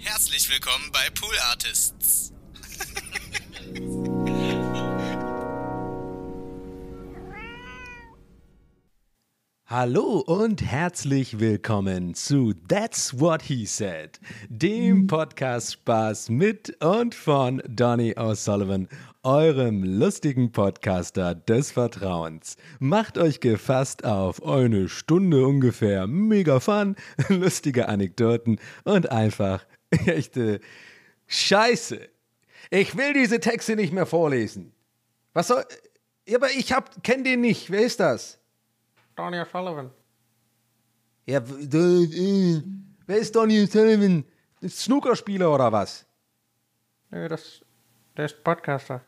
Herzlich willkommen bei Pool Artists. Hallo und herzlich willkommen zu That's What He Said, dem Podcast Spaß mit und von Donny O'Sullivan, eurem lustigen Podcaster des Vertrauens. Macht euch gefasst auf eine Stunde ungefähr mega Fun, lustige Anekdoten und einfach echte Scheiße. Ich will diese Texte nicht mehr vorlesen. Was soll. Ja, aber ich hab, kenn den nicht. Wer ist das? Donny Sullivan. Ja, äh, wer ist Donny Sullivan? Snookerspieler oder was? Nö, das, der ist Podcaster.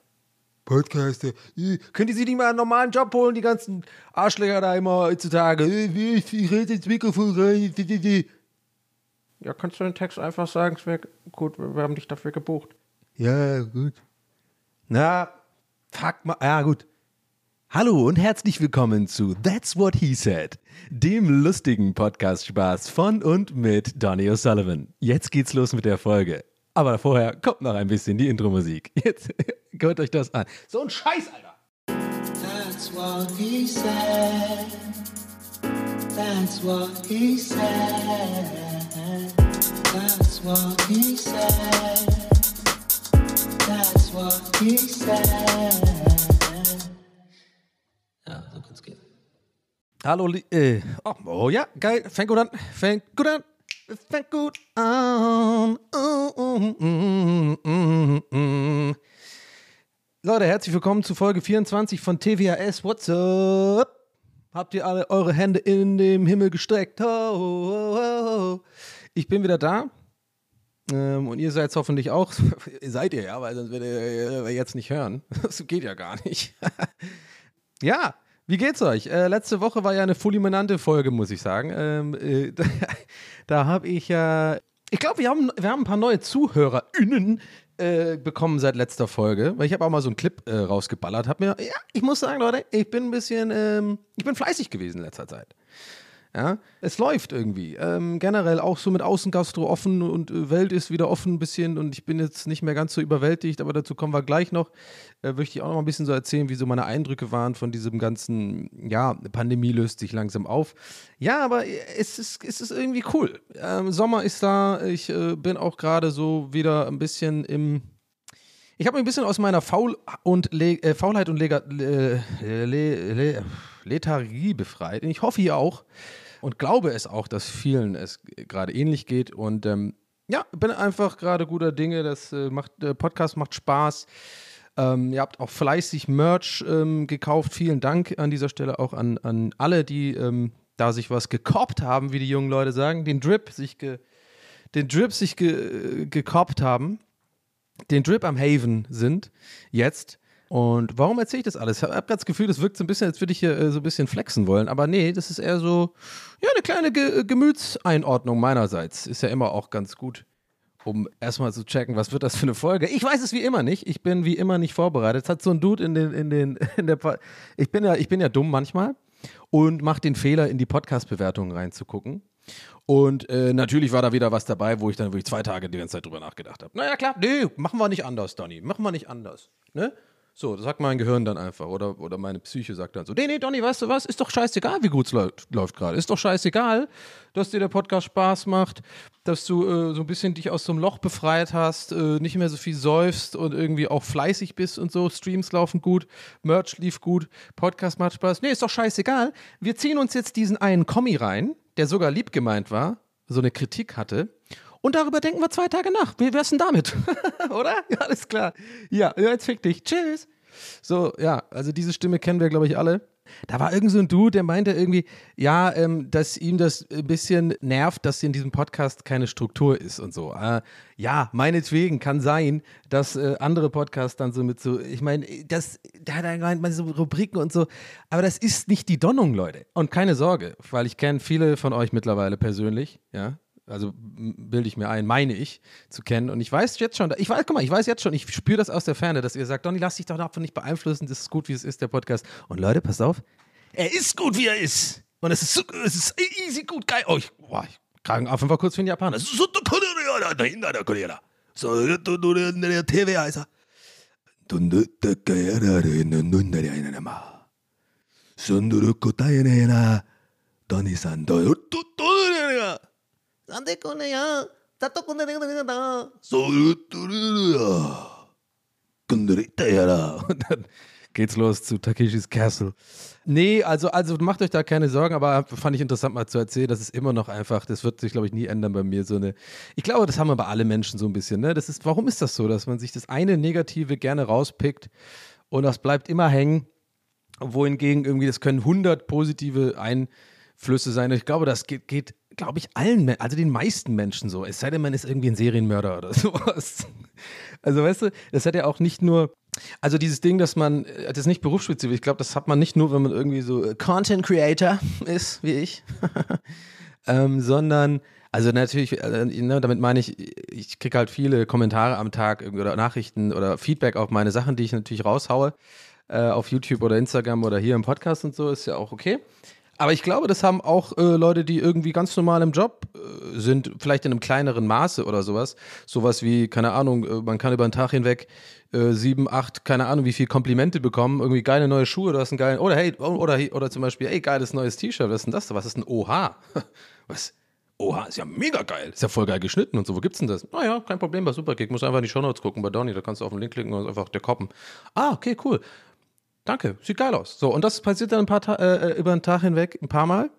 Podcaster. Äh, Könnt ihr sie nicht mal einen normalen Job holen, die ganzen Arschlöcher da immer heutzutage? Äh, ich rede ins Mikrofon rein. Ja, kannst du den Text einfach sagen, es wäre gut, wir haben dich dafür gebucht. Ja, gut. Na, fuck mal. Ja, gut. Hallo und herzlich willkommen zu That's What He Said, dem lustigen Podcast-Spaß von und mit Donny O'Sullivan. Jetzt geht's los mit der Folge. Aber vorher kommt noch ein bisschen die Intro-Musik. Jetzt hört euch das an. So ein Scheiß, Alter. That's what he said. That's what he said. Ja, so kann's gehen. Hallo, äh, oh, oh ja, geil, fängt gut an, fängt gut an, fängt gut an. Oh, oh, mm, mm, mm. Leute, herzlich willkommen zu Folge 24 von TWAS. What's up? Habt ihr alle eure Hände in den Himmel gestreckt? Ho, ho, ho, ho. Ich bin wieder da. Ähm, und ihr seid hoffentlich auch. seid ihr ja, weil sonst werdet ihr äh, jetzt nicht hören. Das geht ja gar nicht. Ja, wie geht's euch? Äh, letzte Woche war ja eine fulminante Folge, muss ich sagen. Ähm, äh, da da habe ich ja. ich glaube, wir haben, wir haben ein paar neue ZuhörerInnen äh, bekommen seit letzter Folge, weil ich habe auch mal so einen Clip äh, rausgeballert. Hab mir, ja, ich muss sagen, Leute, ich bin ein bisschen, ähm, ich bin fleißig gewesen in letzter Zeit. Ja, es läuft irgendwie. Ähm, generell auch so mit Außengastro offen und äh, Welt ist wieder offen ein bisschen und ich bin jetzt nicht mehr ganz so überwältigt, aber dazu kommen wir gleich noch. Äh, möchte ich auch noch mal ein bisschen so erzählen, wie so meine Eindrücke waren von diesem ganzen, ja, Pandemie löst sich langsam auf. Ja, aber es ist, es ist irgendwie cool. Ähm, Sommer ist da, ich äh, bin auch gerade so wieder ein bisschen im, ich habe mich ein bisschen aus meiner Faul und Le äh, Faulheit und Lega Le Le Le Lethargie befreit. Und ich hoffe ihr auch und glaube es auch, dass vielen es gerade ähnlich geht. Und ähm, ja, bin einfach gerade guter Dinge. Das äh, macht, der Podcast macht Spaß. Ähm, ihr habt auch fleißig Merch ähm, gekauft. Vielen Dank an dieser Stelle auch an, an alle, die ähm, da sich was gekoppt haben, wie die jungen Leute sagen. Den Drip sich ge, den Drip sich ge, gekoppt haben den Drip am Haven sind, jetzt. Und warum erzähle ich das alles? Ich habe gerade das Gefühl, das wirkt so ein bisschen, als würde ich hier äh, so ein bisschen flexen wollen. Aber nee, das ist eher so, ja, eine kleine Ge Gemütseinordnung meinerseits. Ist ja immer auch ganz gut, um erstmal zu checken, was wird das für eine Folge. Ich weiß es wie immer nicht. Ich bin wie immer nicht vorbereitet. Es hat so ein Dude in den, in den, in der, Pa- ich bin ja, ich bin ja dumm manchmal und mache den Fehler, in die Podcast-Bewertungen reinzugucken. Und äh, natürlich war da wieder was dabei, wo ich dann wirklich zwei Tage die ganze Zeit drüber nachgedacht habe. Naja, klar, nee, machen wir nicht anders, Donny. Machen wir nicht anders. Ne? So, das sagt mein Gehirn dann einfach. Oder, oder meine Psyche sagt dann so: Nee, nee, Donny, weißt du was? Ist doch scheißegal, wie gut es läuft, läuft gerade. Ist doch scheißegal, dass dir der Podcast Spaß macht, dass du äh, so ein bisschen dich aus so einem Loch befreit hast, äh, nicht mehr so viel säufst und irgendwie auch fleißig bist und so. Streams laufen gut, Merch lief gut, Podcast macht Spaß. Nee, ist doch scheißegal. Wir ziehen uns jetzt diesen einen Kommi rein, der sogar lieb gemeint war, so eine Kritik hatte. Und darüber denken wir zwei Tage nach. Wie wär's denn damit? Oder? Ja, alles klar. Ja, jetzt fick dich. Tschüss. So, ja, also diese Stimme kennen wir, glaube ich, alle. Da war irgend so ein Dude, der meinte irgendwie, ja, ähm, dass ihm das ein bisschen nervt, dass in diesem Podcast keine Struktur ist und so. Äh, ja, meinetwegen kann sein, dass äh, andere Podcasts dann so mit so, ich meine, das, da hat er gemeint, man so Rubriken und so, aber das ist nicht die Donnung, Leute. Und keine Sorge, weil ich kenne viele von euch mittlerweile persönlich, ja, also bilde ich mir ein, meine ich, zu kennen. Und ich weiß jetzt schon, ich weiß, guck mal, ich weiß jetzt schon, ich spüre das aus der Ferne, dass ihr sagt, Donny, lass dich doch davon nicht beeinflussen, das ist gut, wie es ist, der Podcast. Und Leute, passt auf, er ist gut, wie er ist. Und es ist, so, es ist easy gut, geil. Oh, ich, boah, ich kragen auf einfach kurz für den Japaner. So, なんでこれやだとこねれがだそうとるや Und dann geht's los zu Takeshis Castle. Nee, also, also macht euch da keine Sorgen, aber fand ich interessant mal zu erzählen, das ist immer noch einfach, das wird sich, glaube ich, nie ändern bei mir. So eine, ich glaube, das haben aber alle Menschen so ein bisschen, ne? Das ist, warum ist das so, dass man sich das eine Negative gerne rauspickt und das bleibt immer hängen, wohingegen irgendwie, das können 100 positive Einflüsse sein. Ich glaube, das geht, geht glaube ich, allen, also den meisten Menschen so. Es sei denn, man ist irgendwie ein Serienmörder oder sowas. Also weißt du, das hat ja auch nicht nur, also dieses Ding, dass man, äh, das ist nicht berufsspezifisch, ich glaube, das hat man nicht nur, wenn man irgendwie so äh, Content Creator ist, wie ich, ähm, sondern, also natürlich, äh, ne, damit meine ich, ich kriege halt viele Kommentare am Tag oder Nachrichten oder Feedback auf meine Sachen, die ich natürlich raushaue, äh, auf YouTube oder Instagram oder hier im Podcast und so, ist ja auch okay. Aber ich glaube, das haben auch äh, Leute, die irgendwie ganz normal im Job äh, sind, vielleicht in einem kleineren Maße oder sowas. Sowas wie, keine Ahnung, äh, man kann über den Tag hinweg äh, sieben, acht, keine Ahnung, wie viel Komplimente bekommen. Irgendwie geile neue Schuhe, du hast einen geilen, oder hey, oder, oder zum Beispiel, ey, geiles neues T-Shirt, was ist denn das? Was ist ein OH? Was? Oha, ist ja mega geil. Ist ja voll geil geschnitten und so. Wo gibt's denn das? Naja, kein Problem bei Superkick. Muss einfach in die Shownotes gucken bei Donny. Da kannst du auf den Link klicken und einfach der koppen. Ah, okay, cool. Danke, sieht geil aus. So, und das passiert dann ein paar Ta äh, über den Tag hinweg ein paar Mal.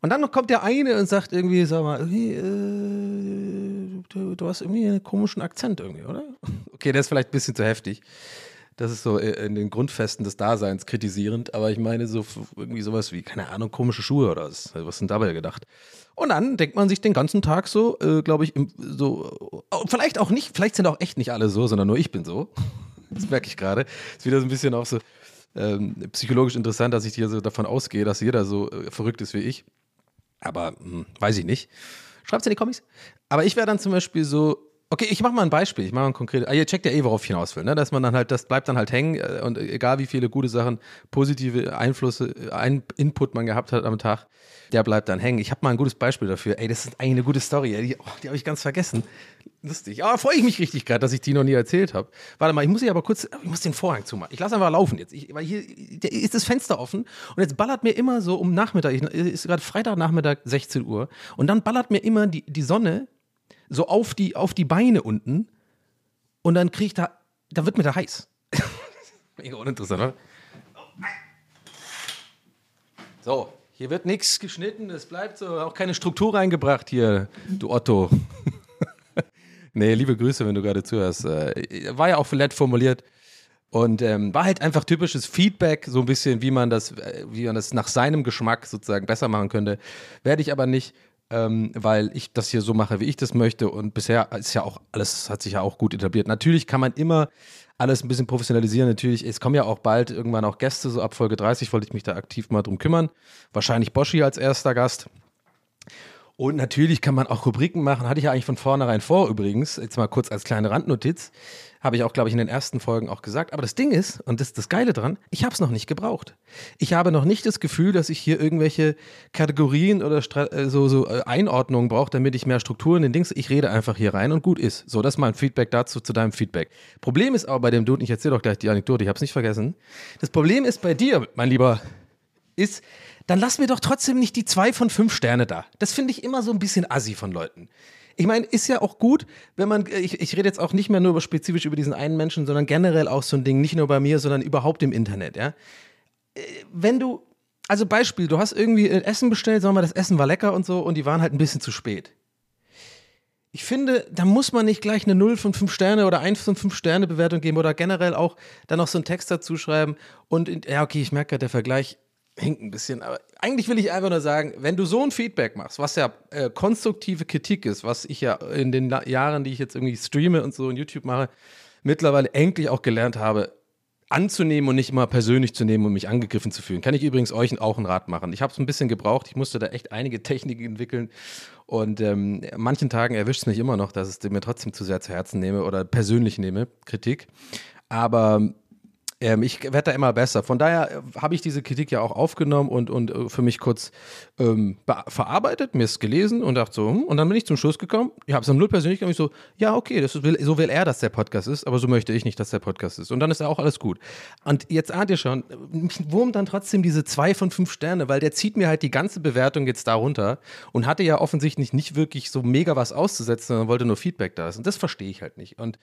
Und dann kommt der eine und sagt irgendwie, sag mal, irgendwie, äh, du, du hast irgendwie einen komischen Akzent irgendwie, oder? Okay, der ist vielleicht ein bisschen zu heftig. Das ist so äh, in den Grundfesten des Daseins kritisierend, aber ich meine so irgendwie sowas wie, keine Ahnung, komische Schuhe oder was, was sind dabei gedacht? Und dann denkt man sich den ganzen Tag so, äh, glaube ich, so, oh, vielleicht auch nicht, vielleicht sind auch echt nicht alle so, sondern nur ich bin so. Das merke ich gerade. Ist wieder so ein bisschen auch so ähm, psychologisch interessant, dass ich hier so davon ausgehe, dass jeder so äh, verrückt ist wie ich. Aber hm, weiß ich nicht. Schreibt's in die Comics. Aber ich wäre dann zum Beispiel so, okay, ich mache mal ein Beispiel. Ich mache mal ein konkretes. Ah, ihr checkt ja eh, worauf ich hinaus will, ne? Dass man dann halt, das bleibt dann halt hängen äh, und egal wie viele gute Sachen, positive Einflüsse, ein Input man gehabt hat am Tag, der bleibt dann hängen. Ich habe mal ein gutes Beispiel dafür. Ey, das ist eigentlich eine gute Story. Die, oh, die habe ich ganz vergessen. Lustig. Aber freue ich mich richtig gerade, dass ich die noch nie erzählt habe. Warte mal, ich muss hier aber kurz, ich muss den Vorhang zumachen. Ich lasse einfach laufen jetzt. Ich, weil hier ist das Fenster offen und jetzt ballert mir immer so um Nachmittag, ich, ist gerade Freitagnachmittag 16 Uhr und dann ballert mir immer die, die Sonne so auf die, auf die Beine unten und dann kriege ich da, da wird mir da heiß. Mega uninteressant, oder? So, hier wird nichts geschnitten, es bleibt so, auch keine Struktur reingebracht hier, du Otto. nee, liebe Grüße, wenn du gerade zuhörst. Äh, War ja auch nett formuliert. Und ähm, war halt einfach typisches Feedback, so ein bisschen, wie man das, äh, wie man das nach seinem Geschmack sozusagen besser machen könnte. Werde ich aber nicht, ähm, weil ich das hier so mache, wie ich das möchte. Und bisher ist ja auch alles, hat sich ja auch gut etabliert. Natürlich kann man immer alles ein bisschen professionalisieren. Natürlich, es kommen ja auch bald irgendwann auch Gäste, so ab Folge 30 wollte ich mich da aktiv mal drum kümmern. Wahrscheinlich Boschi als erster Gast. Und natürlich kann man auch Rubriken machen, hatte ich ja eigentlich von vornherein vor übrigens, jetzt mal kurz als kleine Randnotiz, habe ich auch, glaube ich, in den ersten Folgen auch gesagt. Aber das Ding ist, und das ist das Geile dran, ich habe es noch nicht gebraucht. Ich habe noch nicht das Gefühl, dass ich hier irgendwelche Kategorien oder äh, so, so äh, Einordnungen brauche, damit ich mehr Struktur in den Dings, ich rede einfach hier rein und gut ist. So, das ist mein Feedback dazu, zu deinem Feedback. Problem ist aber bei dem Dude, ich erzähle doch gleich die Anekdote, ich habe es nicht vergessen. Das Problem ist bei dir, mein Lieber, ist, dann lass mir doch trotzdem nicht die zwei von fünf Sterne da. Das finde ich immer so ein bisschen assi von Leuten. Ich meine, ist ja auch gut, wenn man, ich, ich rede jetzt auch nicht mehr nur spezifisch über diesen einen Menschen, sondern generell auch so ein Ding, nicht nur bei mir, sondern überhaupt im Internet, ja. Äh, Wenn du, also Beispiel, du hast irgendwie äh, Essen bestellt, sagen wir, das Essen war lecker und so und die waren halt ein bisschen zu spät. Ich finde, da muss man nicht gleich eine 0 von 5 Sterne oder 1 von 5 Sterne Bewertung geben oder generell auch dann noch so einen Text dazu schreiben. Und ja, okay, ich merke gerade, der Vergleich hinkt ein bisschen. Aber eigentlich will ich einfach nur sagen, wenn du so ein Feedback machst, was ja äh, konstruktive Kritik ist, was ich ja in den Jahren, die ich jetzt irgendwie streame und so in YouTube mache, mittlerweile endlich auch gelernt habe, anzunehmen und nicht immer persönlich zu nehmen und mich angegriffen zu fühlen. Kann ich übrigens euch auch einen Rat machen. Ich habe es ein bisschen gebraucht. Ich musste da echt einige Techniken entwickeln. Und ähm, manchen Tagen erwischt es mich immer noch, dass ich es mir trotzdem zu sehr zu Herzen nehme oder persönlich nehme, Kritik. Aber Ähm, ich werde da immer besser. Von daher äh, habe ich diese Kritik ja auch aufgenommen und, und äh, für mich kurz ähm, be- verarbeitet, mir es gelesen und dachte so, hm, und dann bin ich zum Schluss gekommen. Ich habe es am Null persönlich gemacht, ich so, ja, okay, ist, so will er, dass der Podcast ist, aber so möchte ich nicht, dass der Podcast ist. Und dann ist ja auch alles gut. Und jetzt ahnt ihr schon, wurmt dann trotzdem diese zwei von fünf Sterne, weil der zieht mir halt die ganze Bewertung jetzt da runter und hatte ja offensichtlich nicht wirklich so mega was auszusetzen, sondern wollte nur Feedback da. Und das verstehe ich halt nicht. Und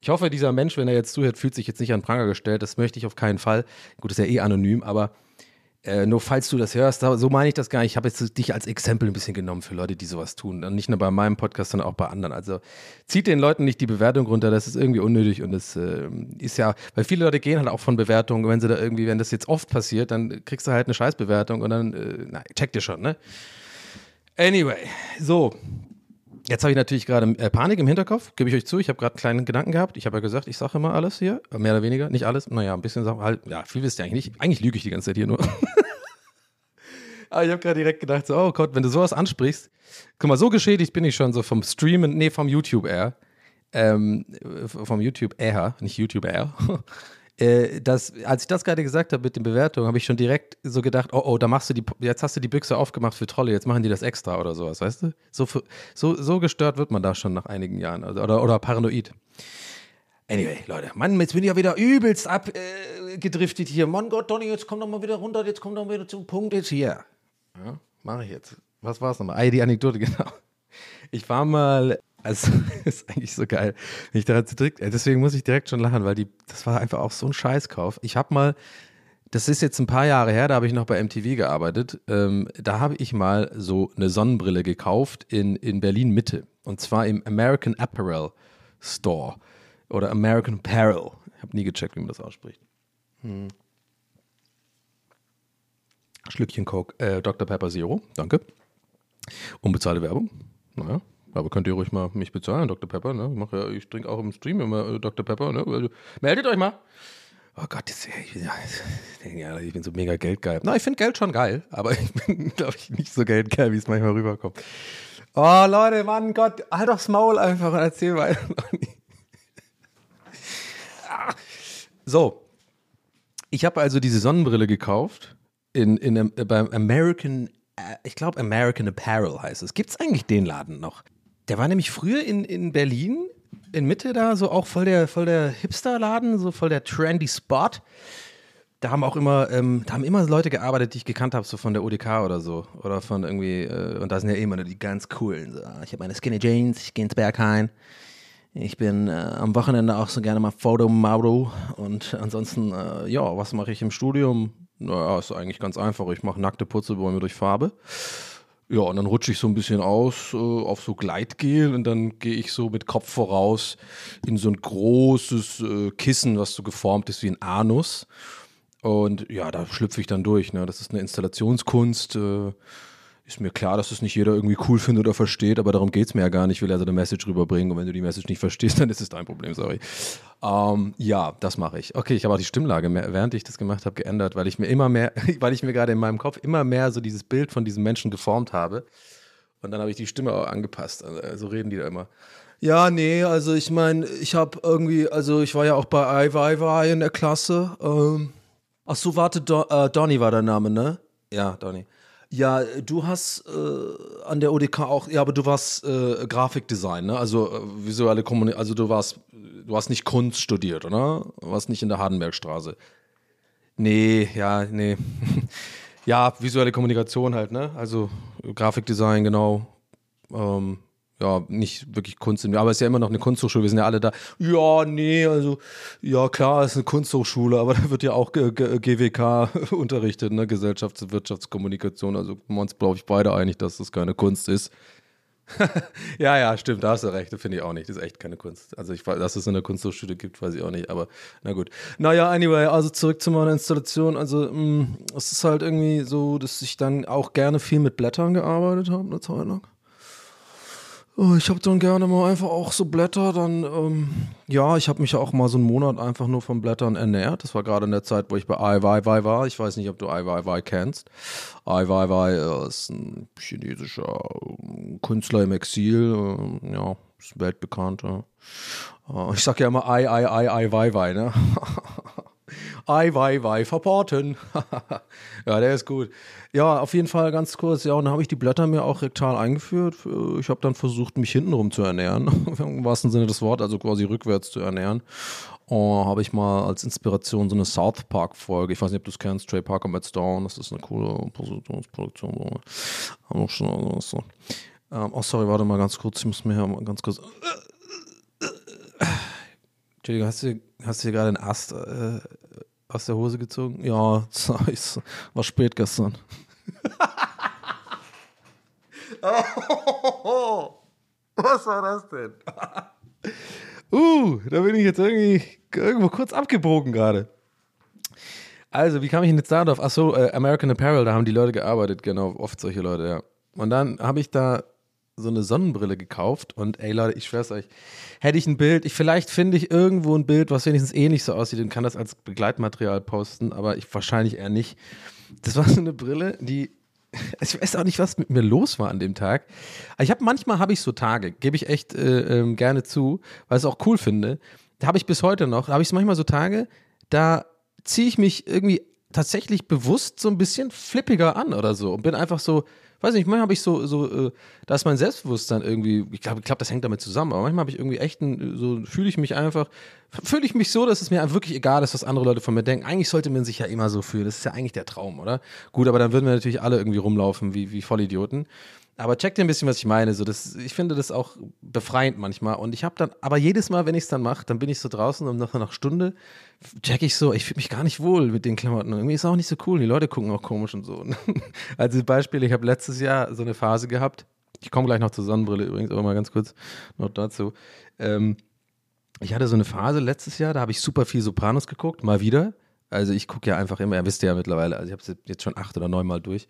ich hoffe, dieser Mensch, wenn er jetzt zuhört, fühlt sich jetzt nicht an Pranger gestellt. Das möchte ich auf keinen Fall. Gut, ist ja eh anonym, aber äh, nur falls du das hörst, so meine ich das gar nicht. Ich habe jetzt dich als Exempel ein bisschen genommen für Leute, die sowas tun. Und nicht nur bei meinem Podcast, sondern auch bei anderen. Also zieht den Leuten nicht die Bewertung runter, das ist irgendwie unnötig und das äh, ist ja, weil viele Leute gehen halt auch von Bewertungen, wenn sie da irgendwie, wenn das jetzt oft passiert, dann kriegst du halt eine Scheißbewertung und dann, äh, na, checkt ihr schon, ne? Anyway, so. Jetzt habe ich natürlich gerade äh, Panik im Hinterkopf, gebe ich euch zu. Ich habe gerade einen kleinen Gedanken gehabt. Ich habe ja gesagt, ich sage immer alles hier, äh, mehr oder weniger, nicht alles. Naja, ein bisschen Sachen, halt, ja, viel wisst ihr eigentlich nicht. Eigentlich lüge ich die ganze Zeit hier nur. Aber ich habe gerade direkt gedacht, so, oh Gott, wenn du sowas ansprichst, guck mal, so geschädigt bin ich schon so vom Streamen, nee, vom YouTube Air, ähm, äh, vom YouTube Air, nicht YouTube Air. Äh, das, als ich das gerade gesagt habe mit den Bewertungen, habe ich schon direkt so gedacht, oh, oh, da machst du die, jetzt hast du die Büchse aufgemacht für Trolle, jetzt machen die das extra oder sowas, weißt du? So, so, so gestört wird man da schon nach einigen Jahren also, oder, oder paranoid. Anyway, Leute, Mann, jetzt bin ich ja wieder übelst abgedriftet äh, hier. Mann Gott, Donny, jetzt komm doch mal wieder runter, jetzt komm doch mal wieder zum Punkt jetzt hier. Ja, mache ich jetzt. Was war es nochmal? Ah, die Anekdote, genau. Ich war mal, also ist eigentlich so geil. Ich daran zurück, äh, deswegen muss ich direkt schon lachen, weil die, das war einfach auch so ein Scheißkauf. Ich habe mal, das ist jetzt ein paar Jahre her, da habe ich noch bei MTV gearbeitet. Ähm, da habe ich mal so eine Sonnenbrille gekauft in, in Berlin Mitte. Und zwar im American Apparel Store oder American Apparel. Ich habe nie gecheckt, wie man das ausspricht. Hm. Schlückchen Coke, äh, Dr. Pepper Zero, danke. Unbezahlte Werbung. Naja, aber könnt ihr ruhig mal mich bezahlen, Dr. Pepper. Ne? Ich, ja, ich trinke auch im Stream immer äh, Dr. Pepper. Ne? Also, meldet euch mal. Oh Gott, das, ich, bin, ja, ich bin so mega geldgeil. Na, ich finde Geld schon geil, aber ich bin, glaube ich, nicht so geldgeil, wie es manchmal rüberkommt. Oh, Leute, Mann, Gott, halt doch's Maul einfach und erzähl weiter. Ah. So, ich habe also diese Sonnenbrille gekauft in, in, äh, beim American, äh, ich glaube American Apparel heißt es. Gibt es eigentlich den Laden noch? Der war nämlich früher in, in Berlin, in Mitte da, so auch voll der, voll der Hipster-Laden, so voll der trendy Spot. Da haben auch immer, ähm, da haben immer Leute gearbeitet, die ich gekannt habe, so von der ODK oder so. Oder von irgendwie, äh, und da sind ja immer nur die ganz coolen. So. Ich habe meine Skinny Jeans, ich gehe ins Berghain. Ich bin äh, am Wochenende auch so gerne mal Fotomodel und ansonsten, äh, ja, was mache ich im Studium? Naja, ist eigentlich ganz einfach. Ich mache nackte Purzelbäume durch Farbe. Ja, und dann rutsche ich so ein bisschen aus äh, auf so Gleitgel und dann gehe ich so mit Kopf voraus in so ein großes äh, Kissen, was so geformt ist wie ein Anus. Und ja, da schlüpfe ich dann durch. Ne? Das ist eine Installationskunst. Äh, ist mir klar, dass das nicht jeder irgendwie cool findet oder versteht, aber darum geht es mir ja gar nicht. Ich will also eine Message rüberbringen und wenn du die Message nicht verstehst, dann ist es dein Problem, sorry. Ähm, ja, das mache ich. Okay, ich habe auch die Stimmlage, mehr, während ich das gemacht habe, geändert, weil ich mir immer mehr, weil ich mir gerade in meinem Kopf immer mehr so dieses Bild von diesem Menschen geformt habe. Und dann habe ich die Stimme auch angepasst. Also, so reden die da immer. Ja, nee, also ich meine, ich habe irgendwie, also ich war ja auch bei Iwaiwai in der Klasse. Ähm, ach so, warte, Do äh, Donny war der Name, ne? Ja, Donny. Ja, du hast äh, an der ODK auch, ja, aber du warst äh, Grafikdesign, ne? Also äh, visuelle Kommunikation, also du warst, du hast nicht Kunst studiert, oder? Du warst nicht in der Hardenbergstraße. Nee, ja, nee. ja, visuelle Kommunikation halt, ne? Also Grafikdesign, genau. Ähm, ja, nicht wirklich Kunst, aber es ist ja immer noch eine Kunsthochschule, wir sind ja alle da. Ja, nee, also, ja, klar, es ist eine Kunsthochschule, aber da wird ja auch G G GWK unterrichtet, ne? Gesellschafts- und Wirtschaftskommunikation. Also, wir uns, glaube ich, beide einig, dass das keine Kunst ist. ja, ja, stimmt, da hast du recht, das finde ich auch nicht. Das ist echt keine Kunst. Also, ich weiß, dass es in der Kunsthochschule gibt, weiß ich auch nicht, aber na gut. Naja, anyway, also zurück zu meiner Installation. Also, mh, es ist halt irgendwie so, dass ich dann auch gerne viel mit Blättern gearbeitet habe, eine Zeit lang. Oh, Ich habe dann gerne mal einfach auch so Blätter, dann, ähm, ja, ich habe mich auch mal so einen Monat einfach nur von Blättern ernährt. Das war gerade in der Zeit, wo ich bei Ai Weiwei war. Ich weiß nicht, ob du Ai Weiwei kennst. Ai Weiwei äh, ist ein chinesischer äh, Künstler im Exil, äh, ja, ist weltbekannt. Ja. Äh, ich sag ja immer Ai, Ai, Ai, Ai, Weiwei, ne? Ei, wei, wei, verporten. ja, der ist gut. Ja, auf jeden Fall ganz kurz. Ja, und dann habe ich die Blätter mir auch rektal eingeführt. Ich habe dann versucht, mich hintenrum zu ernähren. Im wahrsten Sinne des Wortes, also quasi rückwärts zu ernähren. Und habe ich mal als Inspiration so eine South Park-Folge. Ich weiß nicht, ob du es kennst, Trey Parker Matt Stone. Das ist eine coole Positionsproduktion. Haben auch schon also so. Ähm, oh, sorry, warte mal ganz kurz. Ich muss mir hier mal ganz kurz. Entschuldigung, hast du, hast du hier gerade einen Ast äh, aus der Hose gezogen? Ja, es war spät gestern. Was war das denn? uh, da bin ich jetzt irgendwie irgendwo kurz abgebogen gerade. Also, wie kam ich denn jetzt da drauf? Achso, äh, American Apparel, da haben die Leute gearbeitet, genau, oft solche Leute, ja. Und dann habe ich da so eine Sonnenbrille gekauft und ey Leute, ich schwör's euch, hätte ich ein Bild, ich vielleicht finde ich irgendwo ein Bild, was wenigstens ähnlich so aussieht und kann das als Begleitmaterial posten, aber ich wahrscheinlich eher nicht. Das war so eine Brille, die ich weiß auch nicht, was mit mir los war an dem Tag. Ich habe manchmal habe ich so Tage, gebe ich echt äh, ähm, gerne zu, weil ich es auch cool finde. Da habe ich bis heute noch, habe ich manchmal so Tage, da ziehe ich mich irgendwie tatsächlich bewusst so ein bisschen flippiger an oder so und bin einfach so, weiß nicht, manchmal habe ich so, so äh, da ist mein Selbstbewusstsein irgendwie, ich glaube, ich glaub, das hängt damit zusammen, aber manchmal habe ich irgendwie echt, ein, so fühle ich mich einfach, fühle ich mich so, dass es mir wirklich egal ist, was andere Leute von mir denken. Eigentlich sollte man sich ja immer so fühlen, das ist ja eigentlich der Traum, oder? Gut, aber dann würden wir natürlich alle irgendwie rumlaufen wie, wie Vollidioten. Aber check dir ein bisschen, was ich meine. So, das, ich finde das auch befreiend manchmal. Und ich habe dann, aber jedes Mal, wenn ich es dann mache, dann bin ich so draußen und nach einer Stunde check ich so, ich fühle mich gar nicht wohl mit den Klamotten. Irgendwie ist es auch nicht so cool. Die Leute gucken auch komisch und so. Also Beispiel, ich habe letztes Jahr so eine Phase gehabt. Ich komme gleich noch zur Sonnenbrille übrigens, aber mal ganz kurz noch dazu. Ähm, ich hatte so eine Phase letztes Jahr, da habe ich super viel Sopranos geguckt, mal wieder. Also ich gucke ja einfach immer, ihr wisst ja mittlerweile, also ich habe es jetzt schon acht oder neun Mal durch.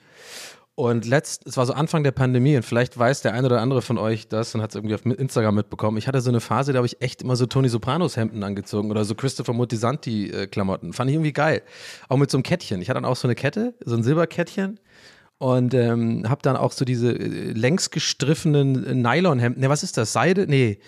Und letzt, es war so Anfang der Pandemie und vielleicht weiß der eine oder andere von euch das und hat es irgendwie auf Instagram mitbekommen. Ich hatte so eine Phase, da habe ich echt immer so Tony Sopranos Hemden angezogen oder so Christopher Moltisanti äh, Klamotten. Fand ich irgendwie geil. Auch mit so einem Kettchen. Ich hatte dann auch so eine Kette, so ein Silberkettchen und ähm, habe dann auch so diese äh, längs gestriffenen äh, Nylonhemden. Ne, was ist das? Seide? Nee.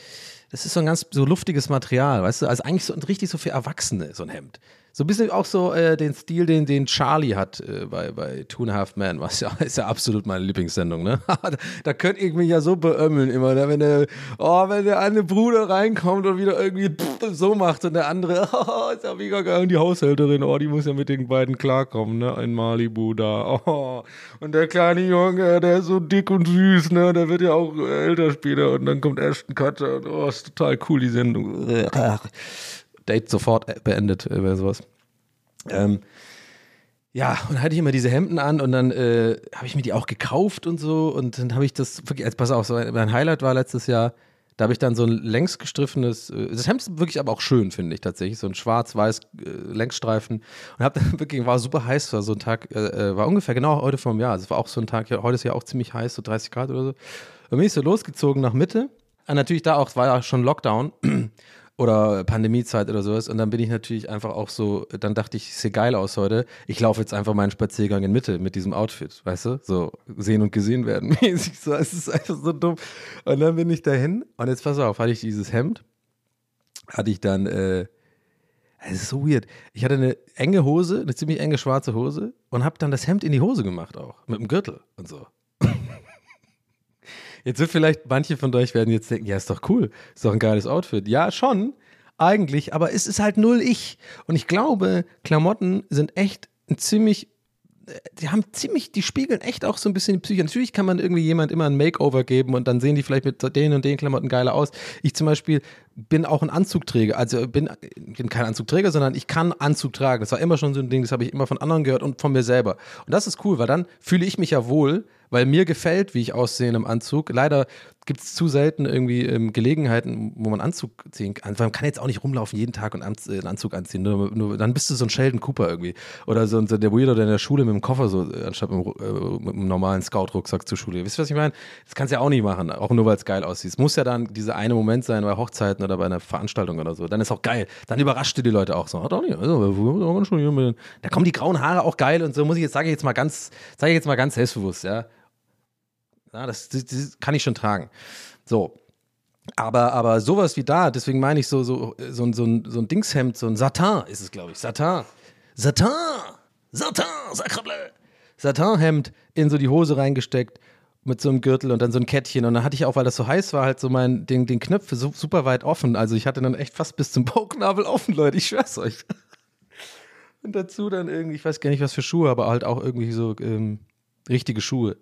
Das ist so ein ganz so luftiges Material, weißt du? Also eigentlich so richtig so für Erwachsene, so ein Hemd. So ein bisschen auch so äh, den Stil, den, den Charlie hat äh, bei, bei Two and a Half Men, was ja ist ja absolut meine Lieblingssendung, ne? da, da könnt ihr mich ja so beömmeln immer, ne? wenn der, oh, wenn der eine Bruder reinkommt und wieder irgendwie pff, so macht und der andere, oh, ist ja mega geil und die Haushälterin, oh, die muss ja mit den beiden klarkommen, ne? Ein Malibu da, oh. Und der kleine Junge, der ist so dick und süß, ne? Der wird ja auch älter später und dann kommt Ashton Kutcher und oh, ist total cool die Sendung. Date sofort beendet, äh, sowas. Ähm, ja, und dann hatte ich immer diese Hemden an und dann äh, habe ich mir die auch gekauft und so und dann habe ich das also pass auf, so mein Highlight war letztes Jahr, da habe ich dann so ein längs gestriffenes, äh, das Hemd ist wirklich aber auch schön, finde ich tatsächlich, so ein schwarz-weiß äh, Längsstreifen und habe dann wirklich, war super heiß, war so ein Tag, äh, äh war ungefähr genau heute vom Jahr, also es war auch so ein Tag, heute ist ja auch ziemlich heiß, so 30 Grad oder so. Und bin ich so losgezogen nach Mitte, und natürlich da auch, war ja schon Lockdown oder Pandemiezeit oder sowas. Und dann bin ich natürlich einfach auch so, dann dachte ich, sehe geil aus heute. Ich laufe jetzt einfach meinen Spaziergang in Mitte mit diesem Outfit, weißt du? So sehen und gesehen werden mäßig. So, es ist einfach so dumm. Und dann bin ich dahin und jetzt pass auf, hatte ich dieses Hemd, hatte ich dann, äh, es ist so weird. Ich hatte eine enge Hose, eine ziemlich enge schwarze Hose und habe dann das Hemd in die Hose gemacht auch, mit dem Gürtel und so. Jetzt wird vielleicht manche von euch werden jetzt denken, ja, ist doch cool, ist doch ein geiles Outfit. Ja, schon, eigentlich, aber es ist halt null ich. Und ich glaube, Klamotten sind echt ein ziemlich die haben ziemlich, die spiegeln echt auch so ein bisschen die Psyche. Natürlich kann man irgendwie jemand immer ein Makeover geben und dann sehen die vielleicht mit den und den Klamotten geiler aus. Ich zum Beispiel bin auch ein Anzugträger, also bin, bin kein Anzugträger, sondern ich kann Anzug tragen. Das war immer schon so ein Ding, das habe ich immer von anderen gehört und von mir selber. Und das ist cool, weil dann fühle ich mich ja wohl, weil mir gefällt, wie ich aussehe im Anzug. Leider gibt es zu selten irgendwie ähm, Gelegenheiten, wo man Anzug ziehen kann. Man kann jetzt auch nicht rumlaufen jeden Tag und äh, einen Anzug anziehen. Nur, nur, dann bist du so ein Sheldon Cooper irgendwie. Oder so, so der Weirdo, der in der Schule mit dem Koffer so, äh, anstatt mit, äh, mit einem normalen Scout-Rucksack zur Schule. Wisst ihr, was ich meine? Das kannst du ja auch nicht machen, auch nur weil es geil aussieht. Es muss ja dann dieser eine Moment sein bei Hochzeiten oder bei einer Veranstaltung oder so. Dann ist auch geil. Dann überrascht du die Leute auch so. Also, da kommen die grauen Haare auch geil und so muss ich jetzt, sage ich jetzt mal ganz, sage ich jetzt mal ganz selbstbewusst, ja. Ja, das, das, das kann ich schon tragen. So. Aber, aber sowas wie da, deswegen meine ich so, so, so, so, ein, so ein Dingshemd, so ein Satin ist es, glaube ich. Satin. Satin, Satin, sacrebleu. Satinhemd in so die Hose reingesteckt mit so einem Gürtel und dann so ein Kettchen. Und dann hatte ich auch, weil das so heiß war, halt so mein, den, den Knöpfe so, super weit offen. Also ich hatte dann echt fast bis zum Bauchnabel offen, Leute. Ich schwör's euch. Und dazu dann irgendwie, ich weiß gar nicht, was für Schuhe, aber halt auch irgendwie so ähm, richtige Schuhe.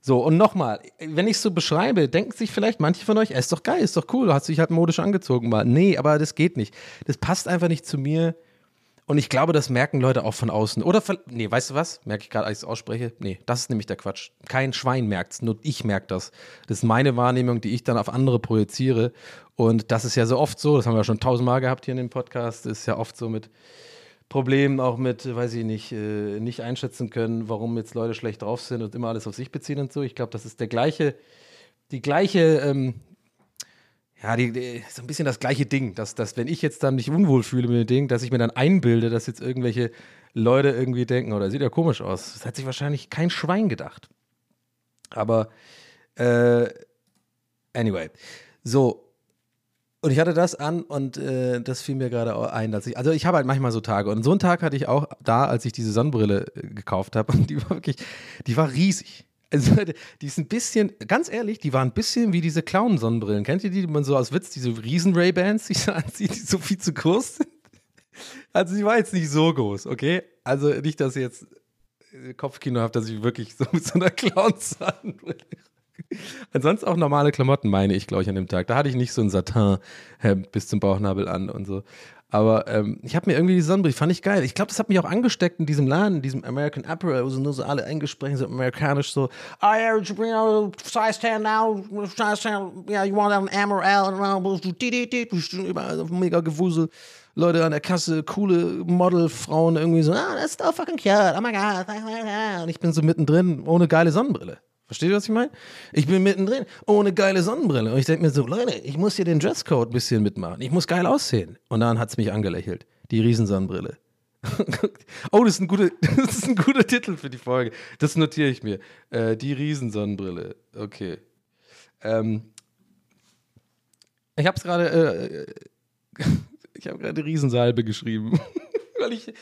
So, und nochmal, wenn ich es so beschreibe, denken sich vielleicht manche von euch, ey, ist doch geil, ist doch cool, du hast dich halt modisch angezogen mal. Nee, aber das geht nicht. Das passt einfach nicht zu mir. Und ich glaube, das merken Leute auch von außen. Oder, nee, weißt du was? Merke ich gerade, als ich es ausspreche? Nee, das ist nämlich der Quatsch. Kein Schwein merkt's, nur ich merke das. Das ist meine Wahrnehmung, die ich dann auf andere projiziere. Und das ist ja so oft so, das haben wir schon tausendmal gehabt hier in dem Podcast, das ist ja oft so mit Problemen, auch mit, weiß ich nicht, äh, nicht einschätzen können, warum jetzt Leute schlecht drauf sind und immer alles auf sich beziehen und so. Ich glaube, das ist der gleiche, die gleiche, ähm, ja, die, die, so ein bisschen das gleiche Ding, dass, dass wenn ich jetzt dann mich unwohl fühle mit dem Ding, dass ich mir dann einbilde, dass jetzt irgendwelche Leute irgendwie denken, oder sieht ja komisch aus. Das hat sich wahrscheinlich kein Schwein gedacht. Aber, äh, anyway. So, und ich hatte das an und äh, das fiel mir gerade ein, dass ich, also ich habe halt manchmal so Tage und so einen Tag hatte ich auch da, als ich diese Sonnenbrille äh, gekauft habe und die war wirklich, die war riesig. Also die ist ein bisschen, ganz ehrlich, die war ein bisschen wie diese Clown-Sonnenbrillen. Kennt ihr die, die man so aus Witz, diese riesen Ray-Bans sich anzieht, die so viel zu groß sind? Also die war jetzt nicht so groß, okay? Also nicht, dass ihr jetzt äh, Kopfkino habt, dass ich wirklich so mit so einer Clown-Sonnenbrille Ansonsten auch normale Klamotten, meine ich, glaube ich, an dem Tag. Da hatte ich nicht so ein Satin-Hemd bis zum Bauchnabel an und so. Aber ähm, ich habe mir irgendwie die Sonnenbrille, fand ich geil. Ich glaube, das hat mich auch angesteckt in diesem Laden, in diesem American Apparel, wo sie nur so alle eingesprochen, so amerikanisch so, oh yeah, you know, size 10 now, size 10, yeah, you want an Amaral, überall so mega Gewusel. Leute an der Kasse, coole Modelfrauen irgendwie so, ah, that's so fucking cute, oh my god. Und ich bin so mittendrin, ohne geile Sonnenbrille. Versteht ihr, was ich meine? Ich bin mittendrin, ohne geile Sonnenbrille. Und ich denke mir so, Leute, ich muss hier den Dresscode ein bisschen mitmachen. Ich muss geil aussehen. Und dann hat es mich angelächelt. Die Riesensonnenbrille. oh, das ist, ein guter, das ist ein guter Titel für die Folge. Das notiere ich mir. Äh, die Riesensonnenbrille. Okay. Ähm, ich habe es gerade, äh, ich habe gerade Riesensalbe geschrieben. Weil ich,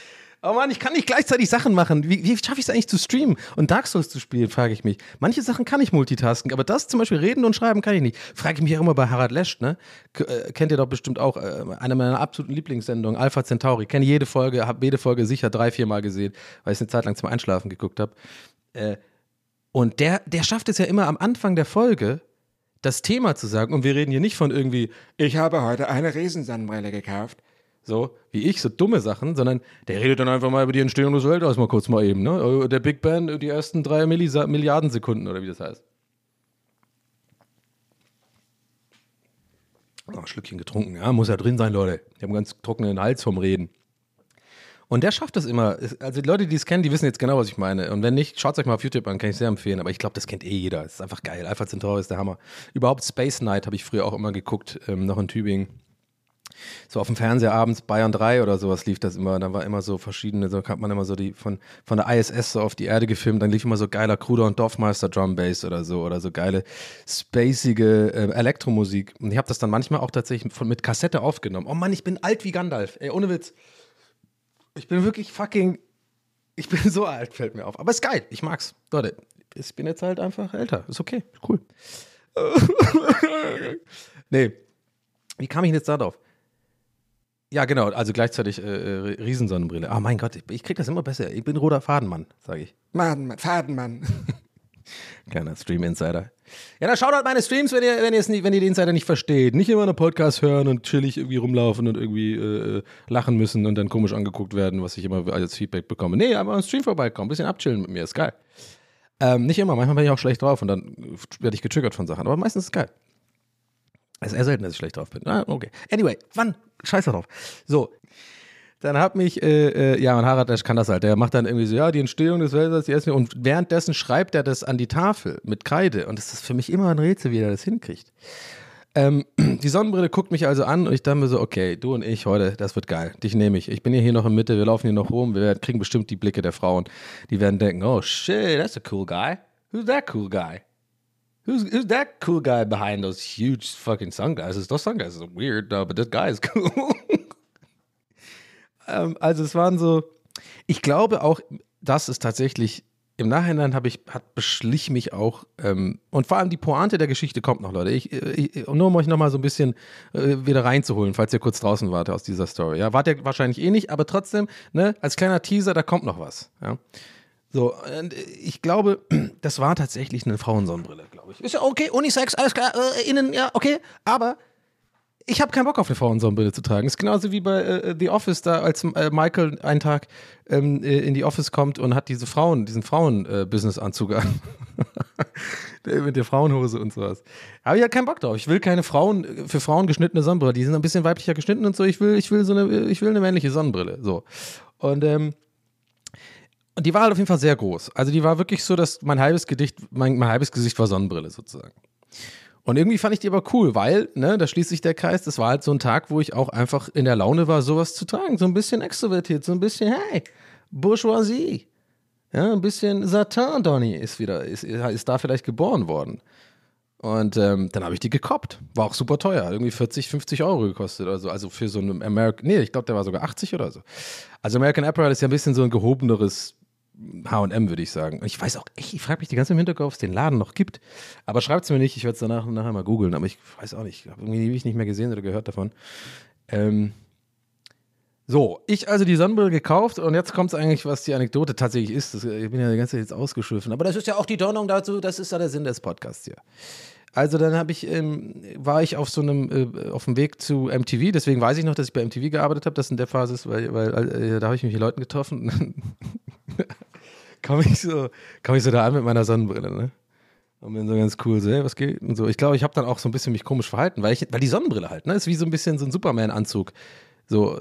oh Mann, ich kann nicht gleichzeitig Sachen machen. Wie, wie schaffe ich es eigentlich zu streamen und Dark Souls zu spielen, frage ich mich. Manche Sachen kann ich multitasken, aber das zum Beispiel reden und schreiben kann ich nicht. Frage ich mich auch immer bei Harald Lesch, ne? K äh, kennt ihr doch bestimmt auch, äh, eine meiner absoluten Lieblingssendungen, Alpha Centauri. Kenne jede Folge, habe jede Folge sicher drei, vier Mal gesehen, weil ich es eine Zeit lang zum Einschlafen geguckt habe. Äh, und der, der schafft es ja immer am Anfang der Folge, das Thema zu sagen. Und wir reden hier nicht von irgendwie, ich habe heute eine Riesensonnenbrille gekauft. So, wie ich, so dumme Sachen, sondern der redet dann einfach mal über die Entstehung des Weltalls mal kurz mal eben, ne? Der Big Bang, die ersten drei Millisa Milliarden Sekunden oder wie das heißt. Oh, ein Schlückchen getrunken, ja, muss ja drin sein, Leute. Ich habe einen ganz trockenen Hals vom Reden. Und der schafft das immer. Also die Leute, die es kennen, die wissen jetzt genau, was ich meine. Und wenn nicht, schaut es euch mal auf YouTube an, kann ich sehr empfehlen. Aber ich glaube, das kennt eh jeder. Es ist einfach geil. Alpha Centauri ist der Hammer. Überhaupt Space Night habe ich früher auch immer geguckt, ähm, noch in Tübingen. So auf dem Fernseher abends Bayern 3 oder sowas lief das immer. Da war immer so verschiedene, so hat man immer so die von, von der ISS so auf die Erde gefilmt. Dann lief immer so geiler Kruder und Dorfmeister Drum Bass oder so oder so geile spacige äh, Elektromusik. Und ich habe das dann manchmal auch tatsächlich von, mit Kassette aufgenommen. Oh Mann, ich bin alt wie Gandalf. Ey, ohne Witz. Ich bin wirklich fucking. Ich bin so alt, fällt mir auf. Aber ist geil. Ich mag's. Leute, ich bin jetzt halt einfach älter. Ist okay. Cool. nee. Wie kam ich jetzt da drauf? Ja, genau. Also gleichzeitig äh, äh, Riesensonnenbrille. Ah, mein Gott, ich, ich krieg das immer besser. Ich bin roter Fadenmann, sage ich. Fadenmann, Fadenmann. Kleiner Stream-Insider. Ja, dann schaut halt meine Streams, wenn ihr, wenn ihr, es nicht, wenn ihr den Insider nicht versteht. Nicht immer einen Podcast hören und chillig irgendwie rumlaufen und irgendwie äh, lachen müssen und dann komisch angeguckt werden, was ich immer als Feedback bekomme. Nee, aber am Stream vorbeikommen, ein bisschen abchillen mit mir, ist geil. Ähm, nicht immer, manchmal bin ich auch schlecht drauf und dann werde ich getriggert von Sachen, aber meistens ist es geil. Es ist eher selten, dass ich schlecht drauf bin. Ah, okay. Anyway, wann? Scheiß drauf. So. Dann hat mich, äh, äh, ja, und Harald kann das halt. Der macht dann irgendwie so, ja, die Entstehung des Weltalls, die ersten. Und währenddessen schreibt er das an die Tafel mit Kreide. Und das ist für mich immer ein Rätsel, wie er das hinkriegt. Ähm, die Sonnenbrille guckt mich also an und ich dachte mir so, okay, du und ich heute, das wird geil. Dich nehme ich. Ich bin ja hier noch in Mitte, wir laufen hier noch rum, wir kriegen bestimmt die Blicke der Frauen. Die werden denken, oh shit, that's a cool guy. Who's that cool guy? Who's, who's that cool guy behind those huge fucking sunglasses? Those sunglasses are weird, no, but that guy is cool. ähm, also es waren so, ich glaube auch, das ist tatsächlich im Nachhinein habe ich, hat beschlich mich auch, ähm, und vor allem die Pointe der Geschichte kommt noch, Leute. Ich, ich, nur um euch nochmal so ein bisschen äh, wieder reinzuholen, falls ihr kurz draußen wart aus dieser Story. Ja, wart ihr wahrscheinlich eh nicht, aber trotzdem, ne, als kleiner Teaser, da kommt noch was. Ja. So, ich glaube, das war tatsächlich eine Frauensonnenbrille, glaube ich. Ist ja okay, Unisex, alles klar, äh, innen, ja, okay, aber ich habe keinen Bock auf eine Frauensonnenbrille zu tragen. Ist genauso wie bei äh, The Office, da als äh, Michael einen Tag ähm, äh, in die Office kommt und hat diese Frauen, diesen Frauen-Business-Anzug an. Mit der Frauenhose und sowas. Habe ich ja keinen Bock drauf. Ich will keine Frauen, für Frauen geschnittene Sonnenbrille. Die sind ein bisschen weiblicher geschnitten und so. Ich will, ich will so eine, ich will eine männliche Sonnenbrille. So. Und, ähm, und die war halt auf jeden Fall sehr groß. Also die war wirklich so, dass mein halbes Gedicht, mein, mein halbes Gesicht war Sonnenbrille sozusagen. Und irgendwie fand ich die aber cool, weil, ne, da schließt sich der Kreis, das war halt so ein Tag, wo ich auch einfach in der Laune war, sowas zu tragen. So ein bisschen extrovertiert, so ein bisschen, hey, Bourgeoisie. Ja, ein bisschen Satan, Donny ist wieder, ist, ist da vielleicht geboren worden. Und ähm, dann habe ich die gekoppt. War auch super teuer. Irgendwie 40, 50 Euro gekostet oder so. Also für so einen American, nee, ich glaube, der war sogar 80 oder so. Also American Apparel ist ja ein bisschen so ein gehobeneres HM, würde ich sagen. Ich weiß auch echt, ich frage mich die ganze Zeit im Hinterkopf, ob es den Laden noch gibt. Aber schreibt es mir nicht, ich werde es danach nachher mal googeln. Aber ich weiß auch nicht, ich habe irgendwie nicht mehr gesehen oder gehört davon. Ähm, so, ich also die Sonnenbrille gekauft und jetzt kommt es eigentlich, was die Anekdote tatsächlich ist. Das, ich bin ja die ganze Zeit jetzt ausgeschliffen. Aber das ist ja auch die Donung dazu, das ist ja der Sinn des Podcasts hier. Also dann habe ich, ähm, war ich auf so einem, äh, auf dem Weg zu MTV, deswegen weiß ich noch, dass ich bei MTV gearbeitet habe, das in der Phase ist, weil, weil äh, da habe ich mich mit Leuten getroffen. komme ich, so, komm ich so da an mit meiner Sonnenbrille, ne? Und bin so ganz cool, so, hey, was geht? Und so. Ich glaube, ich habe dann auch so ein bisschen mich komisch verhalten, weil, ich, weil die Sonnenbrille halt, ne, ist wie so ein bisschen so ein Superman-Anzug. So,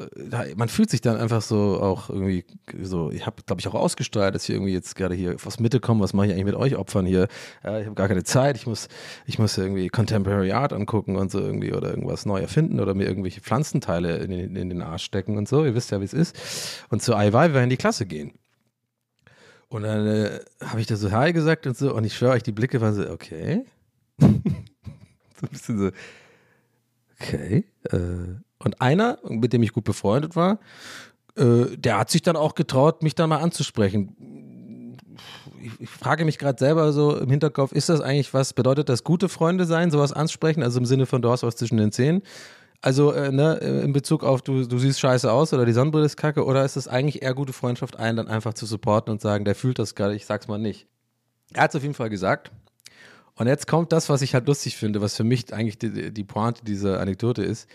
man fühlt sich dann einfach so auch irgendwie so, ich habe, glaube ich, auch ausgestrahlt, dass ich irgendwie jetzt gerade hier aus Mitte komme, was mache ich eigentlich mit euch Opfern hier? Ja, ich habe gar keine Zeit, ich muss, ich muss irgendwie Contemporary Art angucken und so irgendwie oder irgendwas neu erfinden oder mir irgendwelche Pflanzenteile in den, in den Arsch stecken und so, ihr wisst ja, wie es ist. Und zu IY wir in die Klasse gehen. Und dann äh, habe ich da so Hi gesagt und so und ich schwöre euch, die Blicke waren so, okay. so ein bisschen so, okay, äh, und einer, mit dem ich gut befreundet war, äh, der hat sich dann auch getraut, mich dann mal anzusprechen. Ich, ich frage mich gerade selber so im Hinterkopf, ist das eigentlich was, bedeutet das gute Freunde sein, sowas ansprechen, also im Sinne von du hast was zwischen den Zähnen? Also äh, ne, in Bezug auf du, du siehst scheiße aus oder die Sonnenbrille ist kacke oder ist es eigentlich eher gute Freundschaft, einen dann einfach zu supporten und sagen, der fühlt das gerade, ich sag's mal nicht. Er hat es auf jeden Fall gesagt. Und jetzt kommt das, was ich halt lustig finde, was für mich eigentlich die, die Pointe dieser Anekdote ist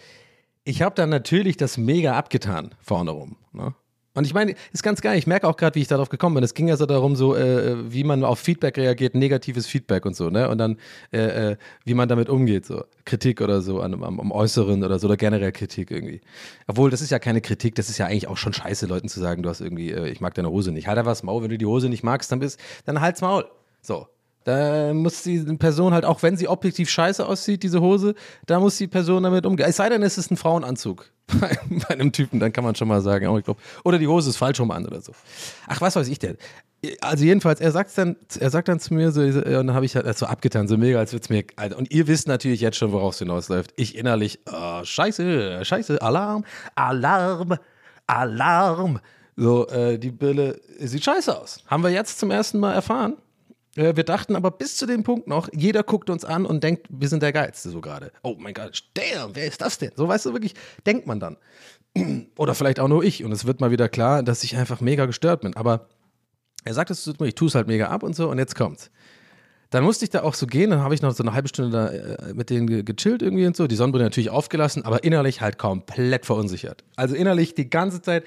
ich habe dann natürlich das mega abgetan vorne rum. Ne? Und ich meine, ist ganz geil. Ich merke auch gerade, wie ich darauf gekommen bin. Es ging ja so darum, so äh, wie man auf Feedback reagiert, negatives Feedback und so, ne? Und dann, äh, äh, wie man damit umgeht, so Kritik oder so an, am, am, Äußeren oder so oder generell Kritik irgendwie. Obwohl, das ist ja keine Kritik, das ist ja eigentlich auch schon scheiße, Leuten zu sagen, du hast irgendwie, äh, ich mag deine Hose nicht. Halt einfach das Maul, wenn du die Hose nicht magst, dann bist, dann halt's Maul. So, da muss die Person halt, auch wenn sie objektiv scheiße aussieht, diese Hose, da muss die Person damit umgehen. Es sei denn, es ist ein Frauenanzug bei, bei einem Typen, dann kann man schon mal sagen, oh, ich glaub, oder die Hose ist falsch rum an oder so. Ach, was weiß ich denn? Also jedenfalls, er sagt dann, er sagt dann zu mir so, und dann habe ich halt so abgetan, so mega, als würde es mir, Alter, und ihr wisst natürlich jetzt schon, worauf es hinausläuft. Ich innerlich, oh, scheiße, scheiße, Alarm, Alarm, Alarm. So, äh, die Bille sieht scheiße aus. Haben wir jetzt zum ersten Mal erfahren. Äh, wir dachten aber bis zu dem Punkt noch, jeder guckt uns an und denkt, wir sind der Geilste so gerade. Oh mein Gott, damn, wer ist das denn? So, weißt du, wirklich, denkt man dann. Oder vielleicht auch nur ich. Und es wird mal wieder klar, dass ich einfach mega gestört bin. Aber er sagt es zu mir, ich tue es halt mega ab und so und jetzt kommt's. Dann musste ich da auch so gehen, dann habe ich noch so eine halbe Stunde da äh, mit denen gechillt irgendwie und so, die Sonnenbrille natürlich aufgelassen, aber innerlich halt komplett verunsichert. Also innerlich die ganze Zeit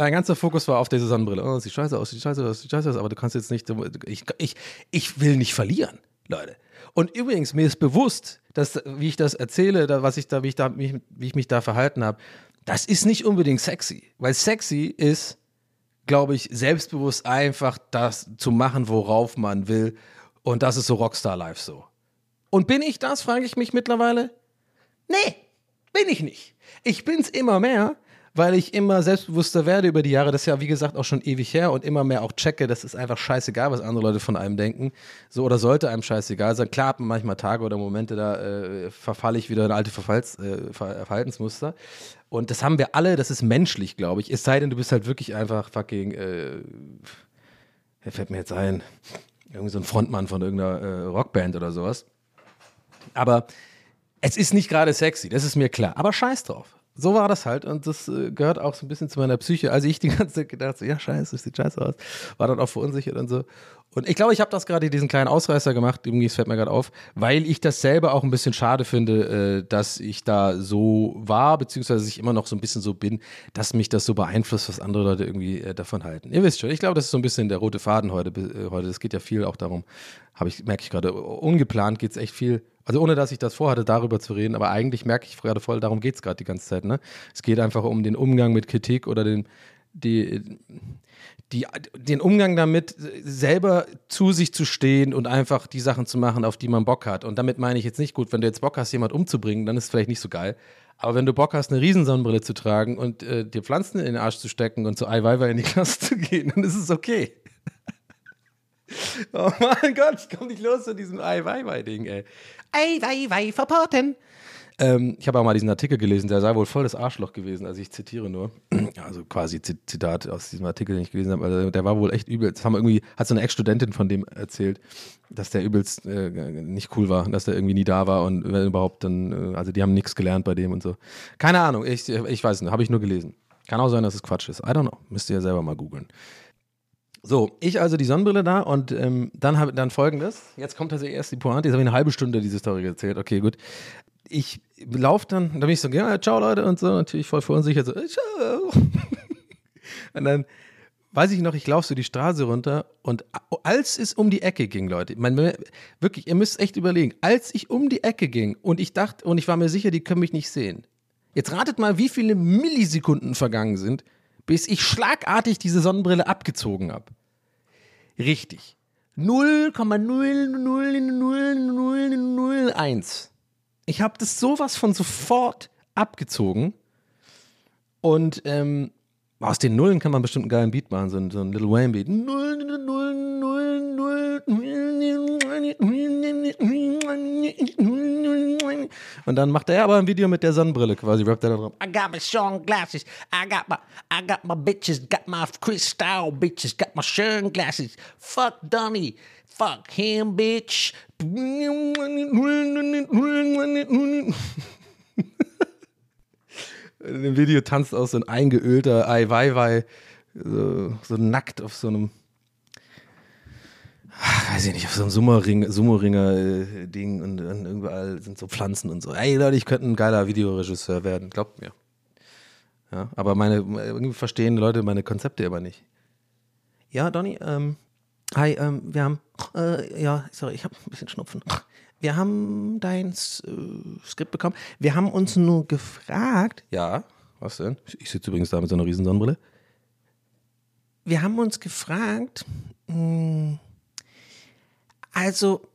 Dein ganzer Fokus war auf diese Sonnenbrille. Oh, sieht scheiße aus, sieht scheiße aus, sieht scheiße aus, aber du kannst jetzt nicht. Ich, ich, ich will nicht verlieren, Leute. Und übrigens, mir ist bewusst, dass, wie ich das erzähle, da, was ich da, wie ich, da, wie ich mich da verhalten habe, das ist nicht unbedingt sexy. Weil sexy ist, glaube ich, selbstbewusst einfach das zu machen, worauf man will. Und das ist so Rockstar-Life so. Und bin ich das, frage ich mich mittlerweile? Nee, bin ich nicht. Ich bin's immer mehr, weil ich immer selbstbewusster werde über die Jahre. Das ist ja, wie gesagt, auch schon ewig her und immer mehr auch checke, das ist einfach scheißegal, was andere Leute von einem denken. So oder sollte einem scheißegal sein. Klar, manchmal Tage oder Momente, da äh, verfalle ich wieder in alte Verfalls, äh, Ver Verhaltensmuster. Und das haben wir alle, das ist menschlich, glaube ich. Es sei denn, du bist halt wirklich einfach fucking, äh, fällt mir jetzt ein? Irgendwie so ein Frontmann von irgendeiner äh, Rockband oder sowas. Aber es ist nicht gerade sexy, das ist mir klar. Aber scheiß drauf. So war das halt und das äh, gehört auch so ein bisschen zu meiner Psyche. Also ich die ganze Zeit gedacht, so, ja scheiße, das sieht scheiße aus. War dann auch verunsichert und so. Und ich glaube, ich habe das gerade diesen kleinen Ausreißer gemacht, es fällt mir gerade auf, weil ich das selber auch ein bisschen schade finde, äh, dass ich da so war, beziehungsweise ich immer noch so ein bisschen so bin, dass mich das so beeinflusst, was andere Leute irgendwie äh, davon halten. Ihr wisst schon, ich glaube, das ist so ein bisschen der rote Faden heute. Heute. Es geht ja viel auch darum, habe ich, merke ich gerade, ungeplant geht es echt viel also ohne dass ich das vorhatte, darüber zu reden, aber eigentlich merke ich gerade voll, darum geht es gerade die ganze Zeit. Ne? Es geht einfach um den Umgang mit Kritik oder den, die, die, den Umgang damit, selber zu sich zu stehen und einfach die Sachen zu machen, auf die man Bock hat. Und damit meine ich jetzt nicht gut, wenn du jetzt Bock hast, jemand umzubringen, dann ist es vielleicht nicht so geil. Aber wenn du Bock hast, eine Riesensonnenbrille zu tragen und äh, dir Pflanzen in den Arsch zu stecken und zu Eiweiber in die Klasse zu gehen, dann ist es okay. oh mein Gott, ich komme nicht los zu diesem Eiweiber-Ding, ey. Eiweiber verporten. Ähm, ich habe auch mal diesen Artikel gelesen, der sei wohl voll das Arschloch gewesen, also ich zitiere nur. Also quasi Zitat aus diesem Artikel, den ich gelesen habe. Also der war wohl echt übel. Das haben irgendwie, hat so eine Ex-Studentin von dem erzählt, dass der übelst äh, nicht cool war, dass der irgendwie nie da war und wenn überhaupt dann, äh, also die haben nichts gelernt bei dem und so. Keine Ahnung, ich, ich weiß nicht, habe ich nur gelesen. Kann auch sein, dass es Quatsch ist. I don't know. Müsst ihr ja selber mal googeln. So, ich also die Sonnenbrille da und ähm, dann habe dann folgendes. Jetzt kommt also erst die Pointe. Jetzt habe ich eine halbe Stunde diese Story erzählt. Okay, gut. Ich laufe dann, da bin ich so, ja, ciao Leute und so, natürlich voll verunsichert, so, ciao. und dann weiß ich noch, ich laufe so die Straße runter und als es um die Ecke ging, Leute, man, wirklich, ihr müsst echt überlegen, als ich um die Ecke ging und ich dachte, und ich war mir sicher, die können mich nicht sehen. Jetzt ratet mal, wie viele Millisekunden vergangen sind, bis ich schlagartig diese Sonnenbrille abgezogen habe. Richtig. 0,00001. Ich habe das sowas von sofort abgezogen. Und ähm, aus den Nullen kann man bestimmt einen geilen Beat machen, so ein, so ein Little Wayne Beat. Und dann macht er aber ein Video mit der Sonnenbrille quasi, rappt er da drauf. I got my sunglasses, I got my, I got my bitches, got my crystal bitches, got my sunglasses. Fuck Donny, fuck him, bitch. In dem Video tanzt auch so ein eingeölter Ai Weiwei so, so nackt auf so einem weiß ich nicht, auf so einem Summeringer, Summeringer äh, und, und überall sind so Pflanzen und so. Ey Leute, ich könnte ein geiler Videoregisseur werden, glaubt mir. Ja, aber meine, irgendwie verstehen Leute meine Konzepte aber nicht. Ja, Donny, ähm, hi, ähm, wir haben, äh, ja, sorry, ich habe ein bisschen Schnupfen. Wir haben dein äh, Skript bekommen. Wir haben uns nur gefragt. Ja, was denn? Ich sitze übrigens da mit so einer riesen Sonnenbrille. Wir haben uns gefragt, mh, hm, also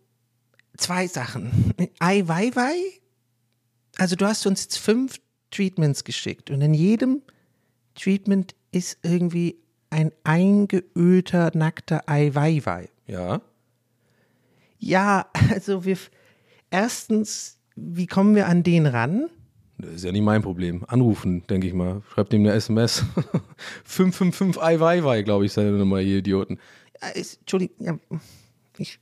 zwei Sachen. Ai Weiwei, also du hast uns jetzt fünf Treatments geschickt und in jedem Treatment ist irgendwie ein eingeölter, nackter Ai Weiwei. Ja. Ja, also wir, erstens, wie kommen wir an den ran? Das ist ja nicht mein Problem. Anrufen, denke ich mal. Schreibt ihm eine SMS. 555 Ai Weiwei, glaube ich, seine Nummer, ihr Idioten. Ja, ist, Entschuldigung, ja, ich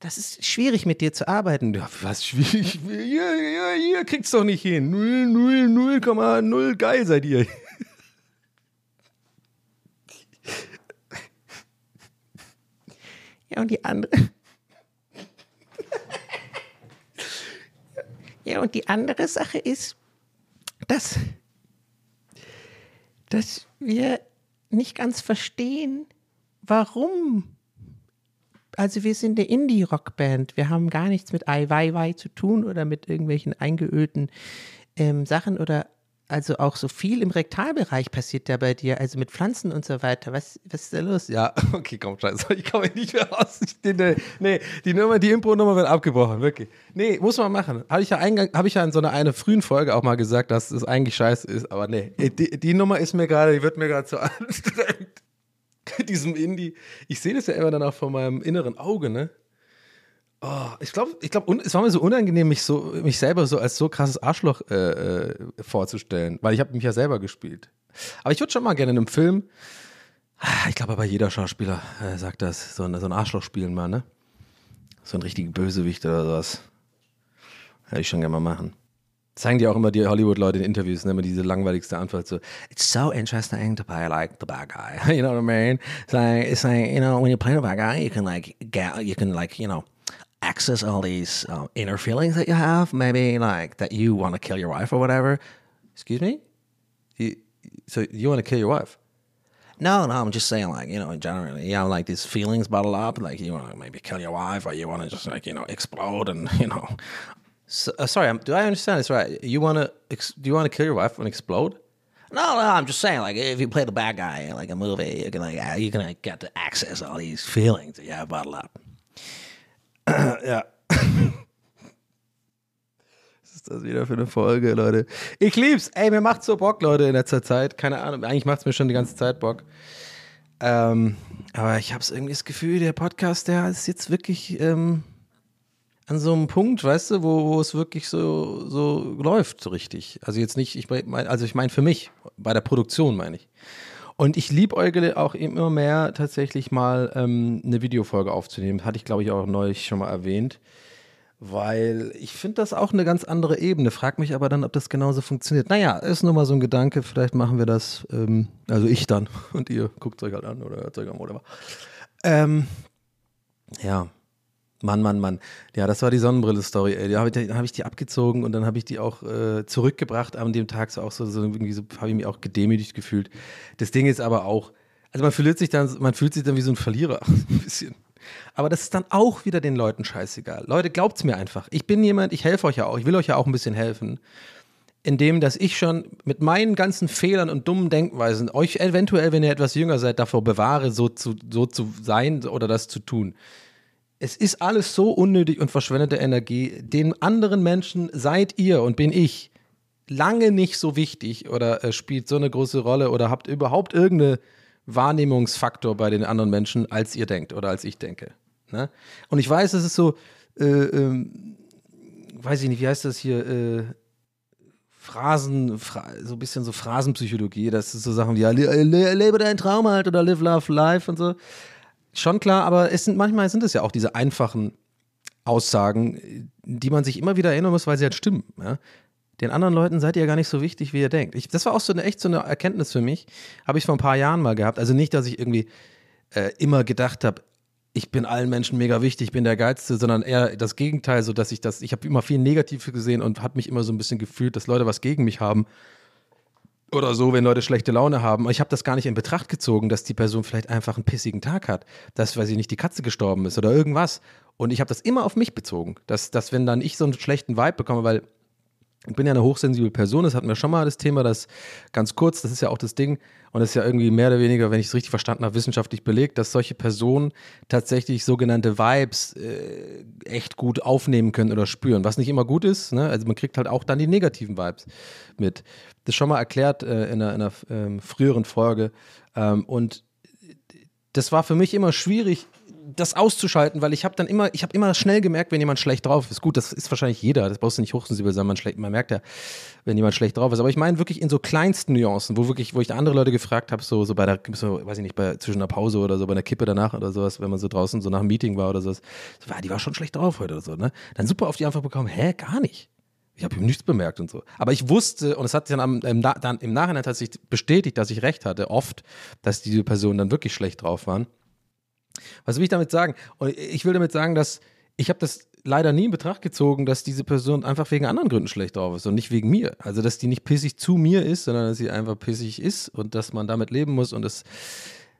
das ist schwierig mit dir zu arbeiten. Ja, was schwierig? Ihr, ihr, ihr kriegt's doch nicht hin. 0, 0, 0,0 geil seid ihr. Ja, und die andere. Ja, und die andere Sache ist, dass, dass wir nicht ganz verstehen, warum also wir sind eine Indie-Rockband. Wir haben gar nichts mit Ai Weiwei zu tun oder mit irgendwelchen eingeölten ähm, Sachen oder also auch so viel im Rektalbereich passiert da bei dir, also mit Pflanzen und so weiter. Was, was ist da los? Ja, okay, komm, scheiße. Ich komme nicht mehr raus. Ich, nee, nee, die Nummer, die Impro-Nummer wird abgebrochen, wirklich. Nee, muss man machen. Habe ich ja, eingang, hab ich ja in so einer eine frühen Folge auch mal gesagt, dass es eigentlich scheiße ist, aber nee. Die, die Nummer ist mir gerade, die wird mir gerade zu anstrengend. Diesem Indie. Ich sehe das ja immer dann auch vor meinem inneren Auge, ne? Oh, ich glaube, ich glaub, es war mir so unangenehm, mich, so, mich selber so als so krasses Arschloch äh, äh, vorzustellen, weil ich habe mich ja selber gespielt. Aber ich würde schon mal gerne in einem Film, ah, ich glaube aber jeder Schauspieler äh, sagt das, so ein, so ein Arschloch spielen mal, ne? So ein richtiger Bösewicht oder sowas. Hätte ich schon gerne mal machen. Zeigen die auch immer die Hollywood-Leute in Interviews, ne, immer diese langweiligste Antwort so, it's so interesting to play like the bad guy. you know what I mean? It's like, it's like, you know, when you play the bad guy, you can like, get, you can like, you know, access all these uh, inner feelings that you have, maybe like that you want to kill your wife or whatever. Excuse me? You, so you want to kill your wife? No, no, I'm just saying, like, you know, generally, you have like these feelings bottled up, like you want to maybe kill your wife or you want to just like, you know, explode and, you know. So, uh, sorry, do I understand this right? You want to, ex- do you want to kill your wife and explode? No, no, I'm just saying, like, if you play the bad guy in like a movie, you can like, uh, you can like, get to access all these feelings that you have bottled up. ja. Was ist das wieder für eine Folge, Leute? Ich lieb's. Ey, mir macht's so Bock, Leute, in letzter Zeit. Keine Ahnung, eigentlich macht's mir schon die ganze Zeit Bock. Ähm, aber ich hab's irgendwie das Gefühl, der Podcast, der ist jetzt wirklich ähm, an so einem Punkt, weißt du, wo, wo es wirklich so, so läuft, so richtig. Also jetzt nicht, ich mein, also ich meine für mich, bei der Produktion meine ich. Und ich liebäugle auch immer mehr tatsächlich mal ähm, eine Videofolge aufzunehmen. Hatte ich, glaube ich, auch neulich schon mal erwähnt. Weil ich finde das auch eine ganz andere Ebene. Frag mich aber dann, ob das genauso funktioniert. Naja, ist nur mal so ein Gedanke. Vielleicht machen wir das, ähm, also ich dann. Und ihr guckt euch halt an oder hört euch an, oder ähm, Ja, Mann, Mann, Mann. Ja, das war die Sonnenbrille-Story, ey. Da habe ich, hab ich, die abgezogen und dann habe ich die auch äh, zurückgebracht an dem Tag. So auch so, so irgendwie so, habe ich mich auch gedemütigt gefühlt. Das Ding ist aber auch, also man fühlt sich dann, man fühlt sich dann wie so ein Verlierer, ein bisschen. Aber das ist dann auch wieder den Leuten scheißegal. Leute, glaubt's mir einfach. Ich bin jemand, ich helfe euch ja auch, ich will euch ja auch ein bisschen helfen. Indem, dass ich schon mit meinen ganzen Fehlern und dummen Denkweisen euch eventuell, wenn ihr etwas jünger seid, davor bewahre, so zu, so zu sein oder das zu tun es ist alles so unnötig und verschwendete Energie. Den anderen Menschen seid ihr und bin ich lange nicht so wichtig oder äh, spielt so eine große Rolle oder habt überhaupt irgendeinen Wahrnehmungsfaktor bei den anderen Menschen, als ihr denkt oder als ich denke. Ne? Und ich weiß, es ist so, äh, ähm, weiß ich nicht, wie heißt das hier, äh, Phrasen, Phra so ein bisschen so Phrasenpsychologie, das ist so Sachen wie, ja, lebe deinen Traum halt oder live, love, life und so. Schon klar, aber es sind manchmal sind es ja auch diese einfachen Aussagen, die man sich immer wieder erinnern muss, weil sie halt stimmen. Ja? Den anderen Leuten seid ihr ja gar nicht so wichtig, wie ihr denkt. Ich, das war auch so eine echt so eine Erkenntnis für mich. Habe ich vor ein paar Jahren mal gehabt. Also nicht, dass ich irgendwie äh, immer gedacht habe, ich bin allen Menschen mega wichtig, ich bin der Geilste, sondern eher das Gegenteil, so dass ich das, ich habe immer viel Negatives gesehen und habe mich immer so ein bisschen gefühlt, dass Leute was gegen mich haben oder so, wenn Leute schlechte Laune haben. Ich habe das gar nicht in Betracht gezogen, dass die Person vielleicht einfach einen pissigen Tag hat, dass, weiß ich nicht, die Katze gestorben ist oder irgendwas. Und ich habe das immer auf mich bezogen, dass, dass wenn dann ich so einen schlechten Vibe bekomme, weil ich bin ja eine hochsensible Person, das hatten wir schon mal das Thema, das ganz kurz, das ist ja auch das Ding und das ist ja irgendwie mehr oder weniger, wenn ich es richtig verstanden habe, wissenschaftlich belegt, dass solche Personen tatsächlich sogenannte Vibes äh, echt gut aufnehmen können oder spüren, was nicht immer gut ist, ne? also man kriegt halt auch dann die negativen Vibes mit. Das schon mal erklärt äh, in einer, in einer ähm, früheren Folge ähm, und das war für mich immer schwierig, das auszuschalten, weil ich habe dann immer, ich habe immer schnell gemerkt, wenn jemand schlecht drauf ist. Gut, das ist wahrscheinlich jeder, das brauchst du nicht hochsensibel sein, man, schlecht, man merkt ja, wenn jemand schlecht drauf ist. Aber ich meine wirklich in so kleinsten Nuancen, wo wirklich, wo ich andere Leute gefragt habe, so, so bei der, so, weiß ich nicht, bei zwischen einer Pause oder so, bei einer Kippe danach oder sowas, wenn man so draußen so nach einem Meeting war oder sowas, so, war, die war schon schlecht drauf heute oder so, ne? Dann super auf die Antwort bekommen, hä, gar nicht. Ich habe ihm nichts bemerkt und so. Aber ich wusste, und es hat sich dann, am, im, dann im Nachhinein tatsächlich bestätigt, dass ich recht hatte, oft, dass diese Personen dann wirklich schlecht drauf waren. Was will ich damit sagen? Und ich will damit sagen, dass ich habe das leider nie in Betracht gezogen, dass diese Person einfach wegen anderen Gründen schlecht drauf ist und nicht wegen mir. Also, dass die nicht pissig zu mir ist, sondern dass sie einfach pissig ist und dass man damit leben muss. Und das,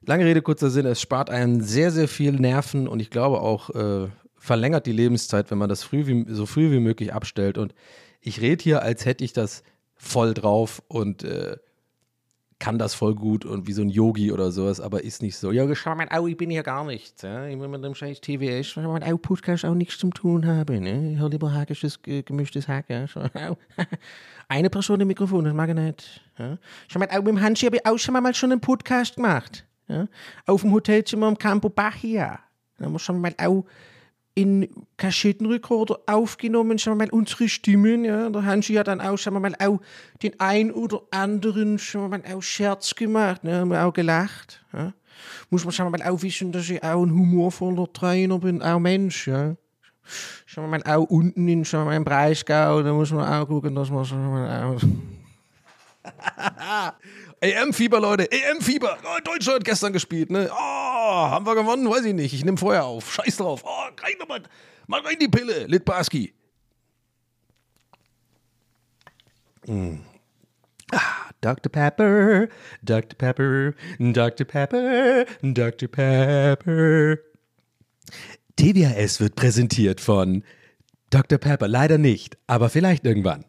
lange Rede, kurzer Sinn, es spart einen sehr, sehr viel Nerven und ich glaube auch äh, verlängert die Lebenszeit, wenn man das früh wie, so früh wie möglich abstellt. Und ich rede hier, als hätte ich das voll drauf und äh, kann das voll gut und wie so ein Yogi oder sowas, aber ist nicht so. Ja, schau mal, au, ich bin hier gar nichts. Ja. Ich will mit dem scheiß TVS, schau mal, au, Podcast auch nichts zum tun haben. Ne? Ich höre lieber hackisches, äh, gemischtes Hack. Ja. Eine Person im Mikrofon, das mag ich nicht. Ja. Schau mal, au, mit dem Hansi habe ich auch schon mal schon einen Podcast gemacht. Ja. Auf dem Hotelzimmer im Campo Bachia. Da wir schon mal auch in Kassettenrekorder aufgenommen, sagen wir mal, unsere Stimmen, ja. Der Hansi hat dann auch, sagen wir mal, auch den ein oder anderen, sagen wir mal, auch Scherz gemacht, ne, haben wir auch gelacht, ja. Muss man, sagen wir mal, auch wissen, dass ich auch ein humorvoller Trainer bin, auch Mensch, ja. Sagen wir mal, auch unten in, sagen wir mal, im Breisgau, da muss man auch gucken, dass man, sagen wir mal, auch EM-Fieber, Leute, EM-Fieber. Oh, Deutschland gestern gespielt, ne? Oh, haben wir gewonnen? Weiß ich nicht. Ich nehme Feuer auf. Scheiß drauf. Oh, rein nochmal. Mal rein die Pille, Litbarski. Mm. Ah, Dr. Pepper, Dr. Pepper, Dr. Pepper, Dr. Pepper. TWHS wird präsentiert von Dr. Pepper. Leider nicht, aber vielleicht irgendwann.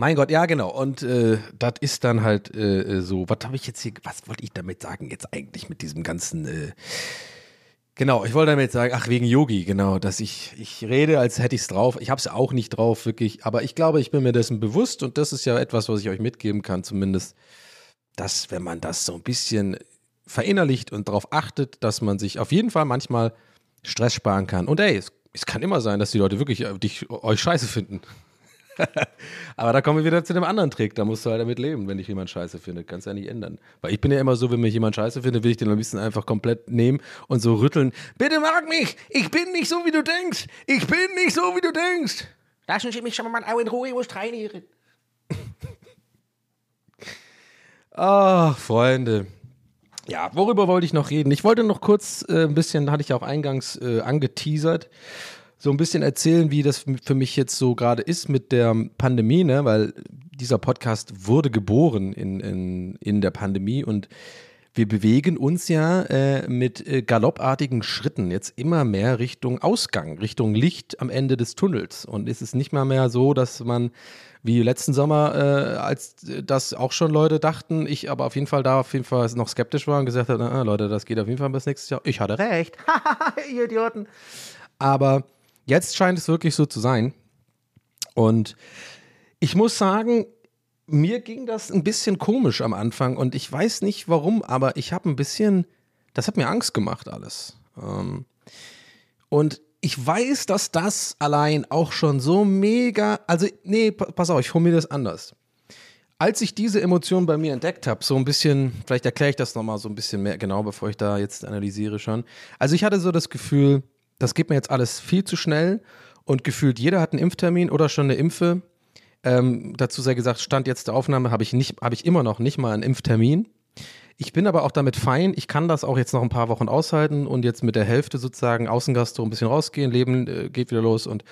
Mein Gott, ja, genau. Und äh, das ist dann halt äh, so. Was habe ich jetzt hier, was wollte ich damit sagen jetzt eigentlich mit diesem ganzen. Äh, genau, ich wollte damit sagen, ach, wegen Yogi, genau, dass ich, ich rede, als hätte ich es drauf. Ich habe es auch nicht drauf, wirklich. Aber ich glaube, ich bin mir dessen bewusst und das ist ja etwas, was ich euch mitgeben kann, zumindest, dass, wenn man das so ein bisschen verinnerlicht und darauf achtet, dass man sich auf jeden Fall manchmal Stress sparen kann. Und ey, es, es kann immer sein, dass die Leute wirklich äh, dich, euch scheiße finden. Aber da kommen wir wieder zu dem anderen Trick. Da musst du halt damit leben, wenn dich jemand scheiße findet. Kannst du ja nicht ändern. Weil ich bin ja immer so, wenn mich jemand scheiße findet, will ich den am liebsten einfach komplett nehmen und so rütteln. Bitte mag mich! Ich bin nicht so, wie du denkst! Ich bin nicht so, wie du denkst! Lassen Sie mich schon mal auch in Ruhe was trainieren. Ach, Freunde. Ja, worüber wollte ich noch reden? Ich wollte noch kurz äh, ein bisschen, hatte ich ja auch eingangs äh, angeteasert, so ein bisschen erzählen, wie das für mich jetzt so gerade ist mit der Pandemie, ne? weil dieser Podcast wurde geboren in, in, in der Pandemie und wir bewegen uns ja äh, mit äh, galoppartigen Schritten jetzt immer mehr Richtung Ausgang, Richtung Licht am Ende des Tunnels. Und es ist nicht mal mehr so, dass man wie letzten Sommer, äh, als das auch schon Leute dachten, ich aber auf jeden Fall da auf jeden Fall noch skeptisch war und gesagt habe, na, Leute, das geht auf jeden Fall bis nächstes Jahr. Ich hatte recht. Ihr Idioten. Aber jetzt scheint es wirklich so zu sein. Und ich muss sagen, mir ging das ein bisschen komisch am Anfang und ich weiß nicht warum, aber ich habe ein bisschen, das hat mir Angst gemacht alles. Ähm, und ich weiß, dass das allein auch schon so mega, also nee, pass auf, ich formuliere das anders. Als ich diese Emotion bei mir entdeckt habe, so ein bisschen, vielleicht erkläre ich das nochmal so ein bisschen mehr genau, bevor ich da jetzt analysiere schon. Also ich hatte so das Gefühl, das geht mir jetzt alles viel zu schnell und gefühlt jeder hat einen Impftermin oder schon eine Impfe. Ähm, dazu sei gesagt, Stand jetzt der Aufnahme habe ich nicht, habe ich immer noch nicht mal einen Impftermin. Ich bin aber auch damit fein. Ich kann das auch jetzt noch ein paar Wochen aushalten und jetzt mit der Hälfte sozusagen Außengastro ein bisschen rausgehen. Leben äh, geht wieder los und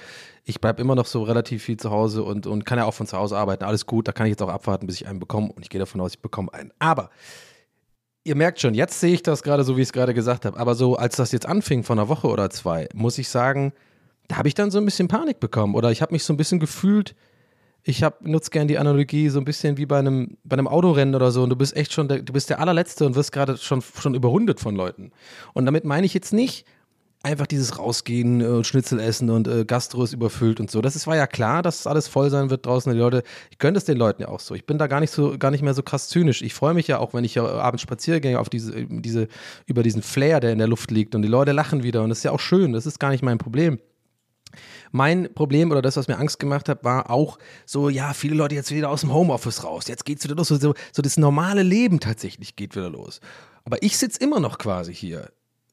ich bleibe immer noch so relativ viel zu Hause und, und kann ja auch von zu Hause arbeiten. Alles gut, da kann ich jetzt auch abwarten, bis ich einen bekomme und ich gehe davon aus, ich bekomme einen. Aber ihr merkt schon, jetzt sehe ich das gerade so, wie ich es gerade gesagt habe. Aber so, als das jetzt anfing von einer Woche oder zwei, muss ich sagen, da habe ich dann so ein bisschen Panik bekommen oder ich habe mich so ein bisschen gefühlt, ich nutze gerne die Analogie so ein bisschen wie bei einem, bei einem Autorennen oder so und du bist echt schon, der, du bist der allerletzte und wirst gerade schon, schon überrundet von Leuten. Und damit meine ich jetzt nicht einfach dieses Rausgehen und äh, Schnitzel essen und äh, Gastro ist überfüllt und so. Das ist, war ja klar, dass alles voll sein wird draußen. Die Leute, ich gönne es den Leuten ja auch so. Ich bin da gar nicht so, gar nicht mehr so krass zynisch. Ich freue mich ja auch, wenn ich ja abends Spaziergänge auf diese, diese, über diesen Flair, der in der Luft liegt und die Leute lachen wieder und das ist ja auch schön. Das ist gar nicht mein Problem. Mein Problem oder das, was mir Angst gemacht hat, war auch so, ja, viele Leute jetzt wieder aus dem Homeoffice raus. Jetzt geht's wieder los. So, so das normale Leben tatsächlich geht wieder los. Aber ich sitze immer noch quasi hier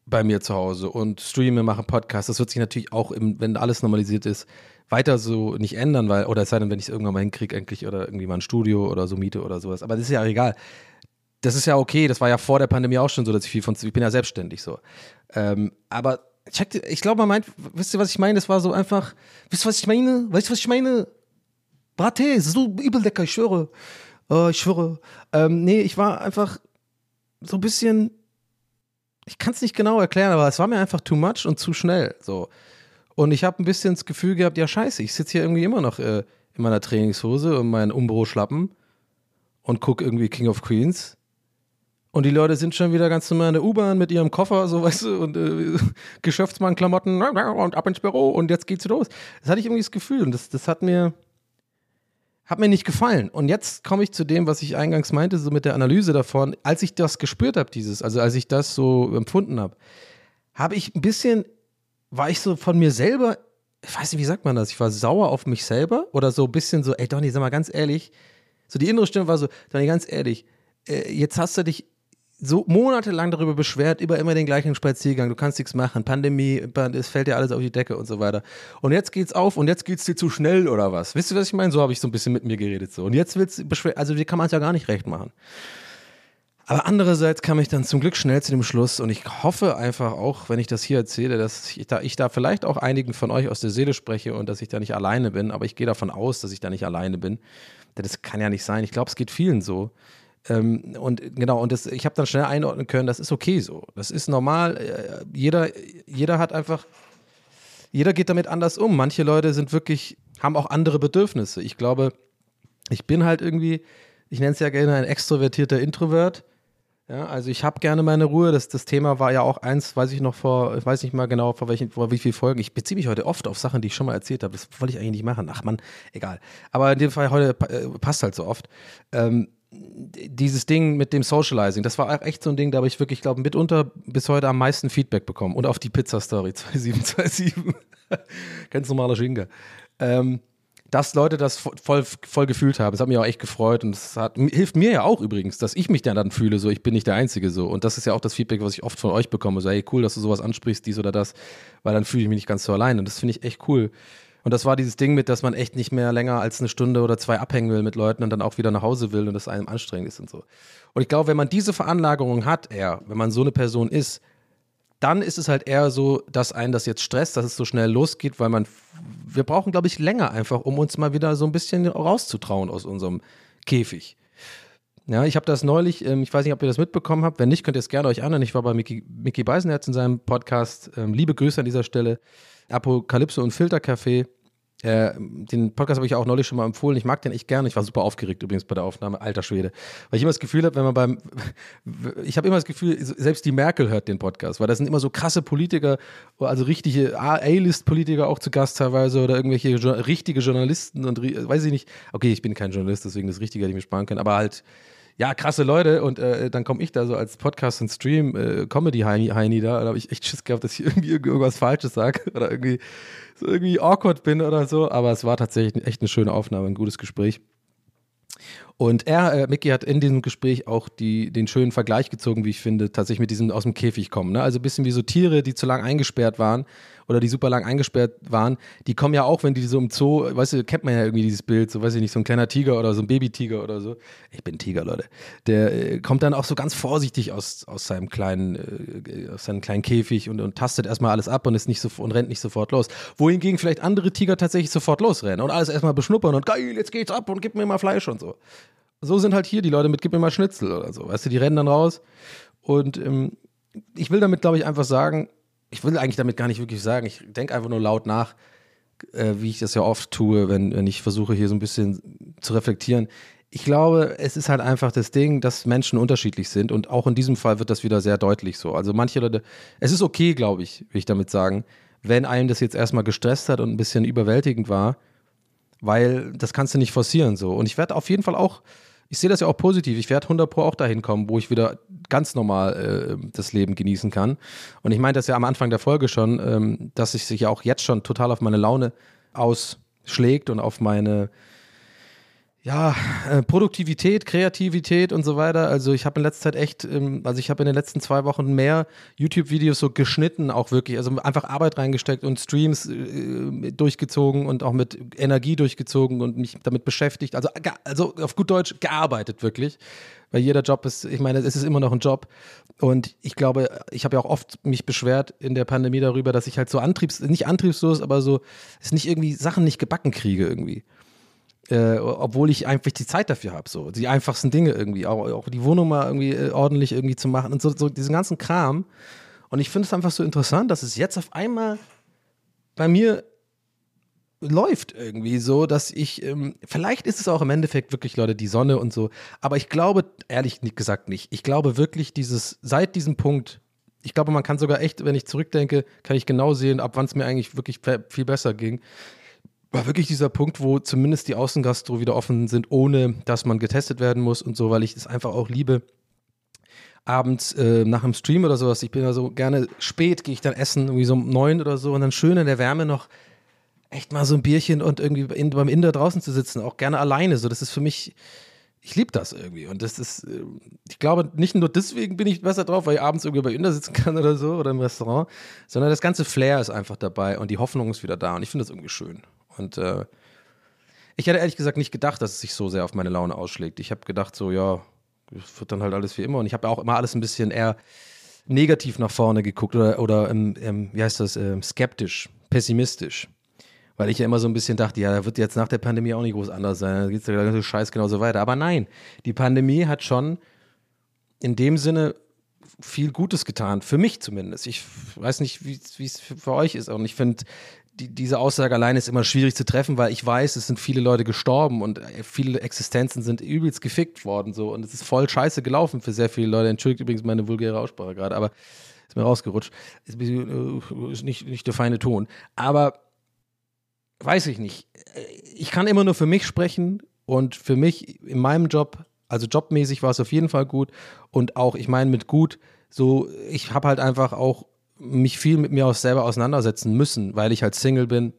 bei mir zu Hause und streame, mache Podcast. Das wird sich natürlich auch, im, wenn alles normalisiert ist, weiter so nicht ändern, weil, oder es sei denn, wenn ich es irgendwann mal hinkriege, endlich oder irgendwie mal ein Studio oder so miete oder sowas. Aber das ist ja egal. Das ist ja okay, das war ja vor der Pandemie auch schon so, dass ich viel von, ich bin ja selbstständig so. Ähm, aber check, ich glaube, man meint, wisst ihr, was ich meine? Das war so einfach, wisst ihr, was ich meine? Weißt du, was ich meine? Brate, so übel lecker, ich schwöre. Oh, ich schwöre. Ähm, nee, ich war einfach so ein bisschen, ich kann es nicht genau erklären, aber es war mir einfach too much und zu schnell. So. Und ich habe ein bisschen das Gefühl gehabt, ja scheiße, ich sitze hier irgendwie immer noch äh, in meiner Trainingshose und meinen Umbro-Schlappen und gucke irgendwie King of Queens. Und die Leute sind schon wieder ganz normal in der U-Bahn mit ihrem Koffer, so weißt du, und äh, Geschäftsmann-Klamotten und ab ins Büro und jetzt geht's los. Das hatte ich irgendwie das Gefühl und das, das hat mir, hat mir nicht gefallen. Und jetzt komme ich zu dem, was ich eingangs meinte, so mit der Analyse davon. Als ich das gespürt habe, dieses, also als ich das so empfunden habe, habe ich ein bisschen, war ich so von mir selber, ich weiß nicht, wie sagt man das, ich war sauer auf mich selber oder so ein bisschen so, ey Donny, sag mal ganz ehrlich, so die innere Stimme war so, Donny, ganz ehrlich, äh, jetzt hast du dich so monatelang darüber beschwert, über immer den gleichen Spaziergang, du kannst nichts machen, Pandemie, es fällt dir alles auf die Decke und so weiter. Und jetzt geht's auf und jetzt geht's dir zu schnell oder was? Wisst ihr, was ich meine? So habe ich so ein bisschen mit mir geredet so. Und jetzt willst du beschweren, also wie kann man es ja gar nicht recht machen. Aber andererseits kam ich dann zum Glück schnell zu dem Schluss und ich hoffe einfach auch, wenn ich das hier erzähle, dass ich da, ich da vielleicht auch einigen von euch aus der Seele spreche und dass ich da nicht alleine bin, aber ich gehe davon aus, dass ich da nicht alleine bin. Denn das kann ja nicht sein. Ich glaube, es geht vielen so. Ähm, und genau, und das, ich habe dann schnell einordnen können, das ist okay so. Das ist normal. Äh, jeder, jeder hat einfach, jeder geht damit anders um. Manche Leute sind wirklich, haben auch andere Bedürfnisse. Ich glaube, ich bin halt irgendwie, ich nenne es ja gerne ein extrovertierter Introvert. Ja, also ich habe gerne meine Ruhe. Das, das Thema war ja auch eins, weiß ich noch vor, ich weiß nicht mal genau, vor, welchen, vor wie vielen Folgen. Ich beziehe mich heute oft auf Sachen, die ich schon mal erzählt habe. Das wollte ich eigentlich nicht machen. Ach man, egal. Aber in dem Fall heute äh, passt halt so oft. Ähm, dieses Ding mit dem Socializing, das war echt so ein Ding, da habe ich wirklich, glaube mitunter bis heute am meisten Feedback bekommen. Und auf die Pizza-Story 2727. Ganz normaler Schinker. Ähm, dass Leute das voll, voll gefühlt haben. Das hat mich auch echt gefreut und es hilft mir ja auch übrigens, dass ich mich dann fühle, so ich bin nicht der Einzige so. Und das ist ja auch das Feedback, was ich oft von euch bekomme. So, hey, cool, dass du sowas ansprichst, dies oder das, weil dann fühle ich mich nicht ganz so allein. Und das finde ich echt cool. Und das war dieses Ding mit, dass man echt nicht mehr länger als eine Stunde oder zwei abhängen will mit Leuten und dann auch wieder nach Hause will und das einem anstrengend ist und so. Und ich glaube, wenn man diese Veranlagerung hat, eher, wenn man so eine Person ist, dann ist es halt eher so, dass einen das jetzt stresst, dass es so schnell losgeht, weil man, wir brauchen, glaube ich, länger einfach, um uns mal wieder so ein bisschen rauszutrauen aus unserem Käfig. Ja, ich habe das neulich, ähm, ich weiß nicht, ob ihr das mitbekommen habt. Wenn nicht, könnt ihr es gerne euch anhören. Ich war bei Mickey, Mickey Beisenherz in seinem Podcast. Ähm, liebe Grüße an dieser Stelle. Apokalypse und Filtercafé. Äh, den Podcast habe ich auch neulich schon mal empfohlen. Ich mag den echt gerne. Ich war super aufgeregt übrigens bei der Aufnahme. Alter Schwede. Weil ich immer das Gefühl habe, wenn man beim. Ich habe immer das Gefühl, selbst die Merkel hört den Podcast, weil da sind immer so krasse Politiker, also richtige A-List-Politiker auch zu Gast teilweise oder irgendwelche jo richtige Journalisten und weiß ich nicht. Okay, ich bin kein Journalist, deswegen das Richtige hätte ich mir sparen können, aber halt ja, krasse Leute. Und äh, dann komme ich da so als Podcast und Stream äh, Comedy-Heini da, da habe ich echt Schiss gehabt, dass ich irgendwie irgendwas Falsches sage oder irgendwie so irgendwie awkward bin oder so, aber es war tatsächlich echt eine schöne Aufnahme, ein gutes Gespräch. Und er, äh, Mickey, hat in diesem Gespräch auch die, den schönen Vergleich gezogen, wie ich finde, tatsächlich mit diesem aus dem Käfig kommen. Ne? Also ein bisschen wie so Tiere, die zu lang eingesperrt waren oder die super lang eingesperrt waren, die kommen ja auch, wenn die so im Zoo, weißt du, kennt man ja irgendwie dieses Bild, so weiß ich nicht, so ein kleiner Tiger oder so ein Babytiger oder so. Ich bin Tiger, Leute. Der äh, kommt dann auch so ganz vorsichtig aus, aus seinem kleinen, äh, aus seinem kleinen Käfig und, und tastet erstmal alles ab und ist nicht so und rennt nicht sofort los. Wohingegen vielleicht andere Tiger tatsächlich sofort losrennen und alles erstmal beschnuppern und geil, jetzt geht's ab und gib mir mal Fleisch und so so sind halt hier die Leute mit, gib mir mal Schnitzel oder so. Weißt du, die rennen dann raus. Und ähm, ich will damit, glaube ich, einfach sagen, ich will eigentlich damit gar nicht wirklich sagen, ich denke einfach nur laut nach, äh, wie ich das ja oft tue, wenn, wenn ich versuche, hier so ein bisschen zu reflektieren. Ich glaube, es ist halt einfach das Ding, dass Menschen unterschiedlich sind und auch in diesem Fall wird das wieder sehr deutlich so. Also manche Leute, es ist okay, glaube ich, will ich damit sagen, wenn einem das jetzt erstmal gestresst hat und ein bisschen überwältigend war, weil das kannst du nicht forcieren so. Und ich werde auf jeden Fall auch ich sehe das ja auch positiv. Ich werde 100 Pro auch dahin kommen, wo ich wieder ganz normal äh, das Leben genießen kann. Und ich meinte das ja am Anfang der Folge schon, ähm, dass es sich ja auch jetzt schon total auf meine Laune ausschlägt und auf meine ja, äh, Produktivität, Kreativität und so weiter. Also ich habe in letzter Zeit echt, ähm, also ich habe in den letzten zwei Wochen mehr YouTube-Videos so geschnitten, auch wirklich, also einfach Arbeit reingesteckt und Streams äh, durchgezogen und auch mit Energie durchgezogen und mich damit beschäftigt. Also, also auf gut Deutsch gearbeitet wirklich. Weil jeder Job ist, ich meine, es ist immer noch ein Job. Und ich glaube, ich habe ja auch oft mich beschwert in der Pandemie darüber, dass ich halt so antriebs, nicht antriebslos, aber so, es nicht irgendwie Sachen nicht gebacken kriege irgendwie. Äh, obwohl ich einfach die Zeit dafür habe, so die einfachsten Dinge irgendwie, auch, auch die Wohnung mal irgendwie äh, ordentlich irgendwie zu machen und so, so diesen ganzen Kram. Und ich finde es einfach so interessant, dass es jetzt auf einmal bei mir läuft irgendwie so, dass ich, ähm, vielleicht ist es auch im Endeffekt wirklich, Leute, die Sonne und so, aber ich glaube, ehrlich gesagt nicht. Ich glaube wirklich, dieses, seit diesem Punkt, ich glaube, man kann sogar echt, wenn ich zurückdenke, kann ich genau sehen, ab wann es mir eigentlich wirklich viel besser ging. War wirklich dieser Punkt, wo zumindest die Außengastro wieder offen sind, ohne dass man getestet werden muss und so, weil ich es einfach auch liebe, abends äh, nach einem Stream oder sowas, ich bin ja so gerne spät, gehe ich dann essen, irgendwie so um neun oder so und dann schön in der Wärme noch echt mal so ein Bierchen und irgendwie in, beim Inder draußen zu sitzen, auch gerne alleine. So, das ist für mich, ich liebe das irgendwie. Und das ist, äh, ich glaube, nicht nur deswegen bin ich besser drauf, weil ich abends irgendwie bei Inder sitzen kann oder so oder im Restaurant, sondern das ganze Flair ist einfach dabei und die Hoffnung ist wieder da und ich finde das irgendwie schön. Und äh, ich hätte ehrlich gesagt nicht gedacht, dass es sich so sehr auf meine Laune ausschlägt. Ich habe gedacht, so, ja, es wird dann halt alles wie immer. Und ich habe auch immer alles ein bisschen eher negativ nach vorne geguckt oder, oder ähm, wie heißt das, ähm, skeptisch, pessimistisch. Weil ich ja immer so ein bisschen dachte, ja, da wird jetzt nach der Pandemie auch nicht groß anders sein. Da geht der ganze Scheiß genauso weiter. Aber nein, die Pandemie hat schon in dem Sinne viel Gutes getan. Für mich zumindest. Ich weiß nicht, wie es für euch ist. Und ich finde, die, diese Aussage alleine ist immer schwierig zu treffen, weil ich weiß, es sind viele Leute gestorben und äh, viele Existenzen sind übelst gefickt worden. So. Und es ist voll scheiße gelaufen für sehr viele Leute. Entschuldigt übrigens meine vulgäre Aussprache gerade, aber ist mir rausgerutscht. Ist, bisschen, äh, ist nicht, nicht der feine Ton. Aber weiß ich nicht. Ich kann immer nur für mich sprechen und für mich in meinem Job, also jobmäßig war es auf jeden Fall gut und auch, ich meine mit gut, so, ich habe halt einfach auch mich viel mit mir auch selber auseinandersetzen müssen, weil ich halt Single bin,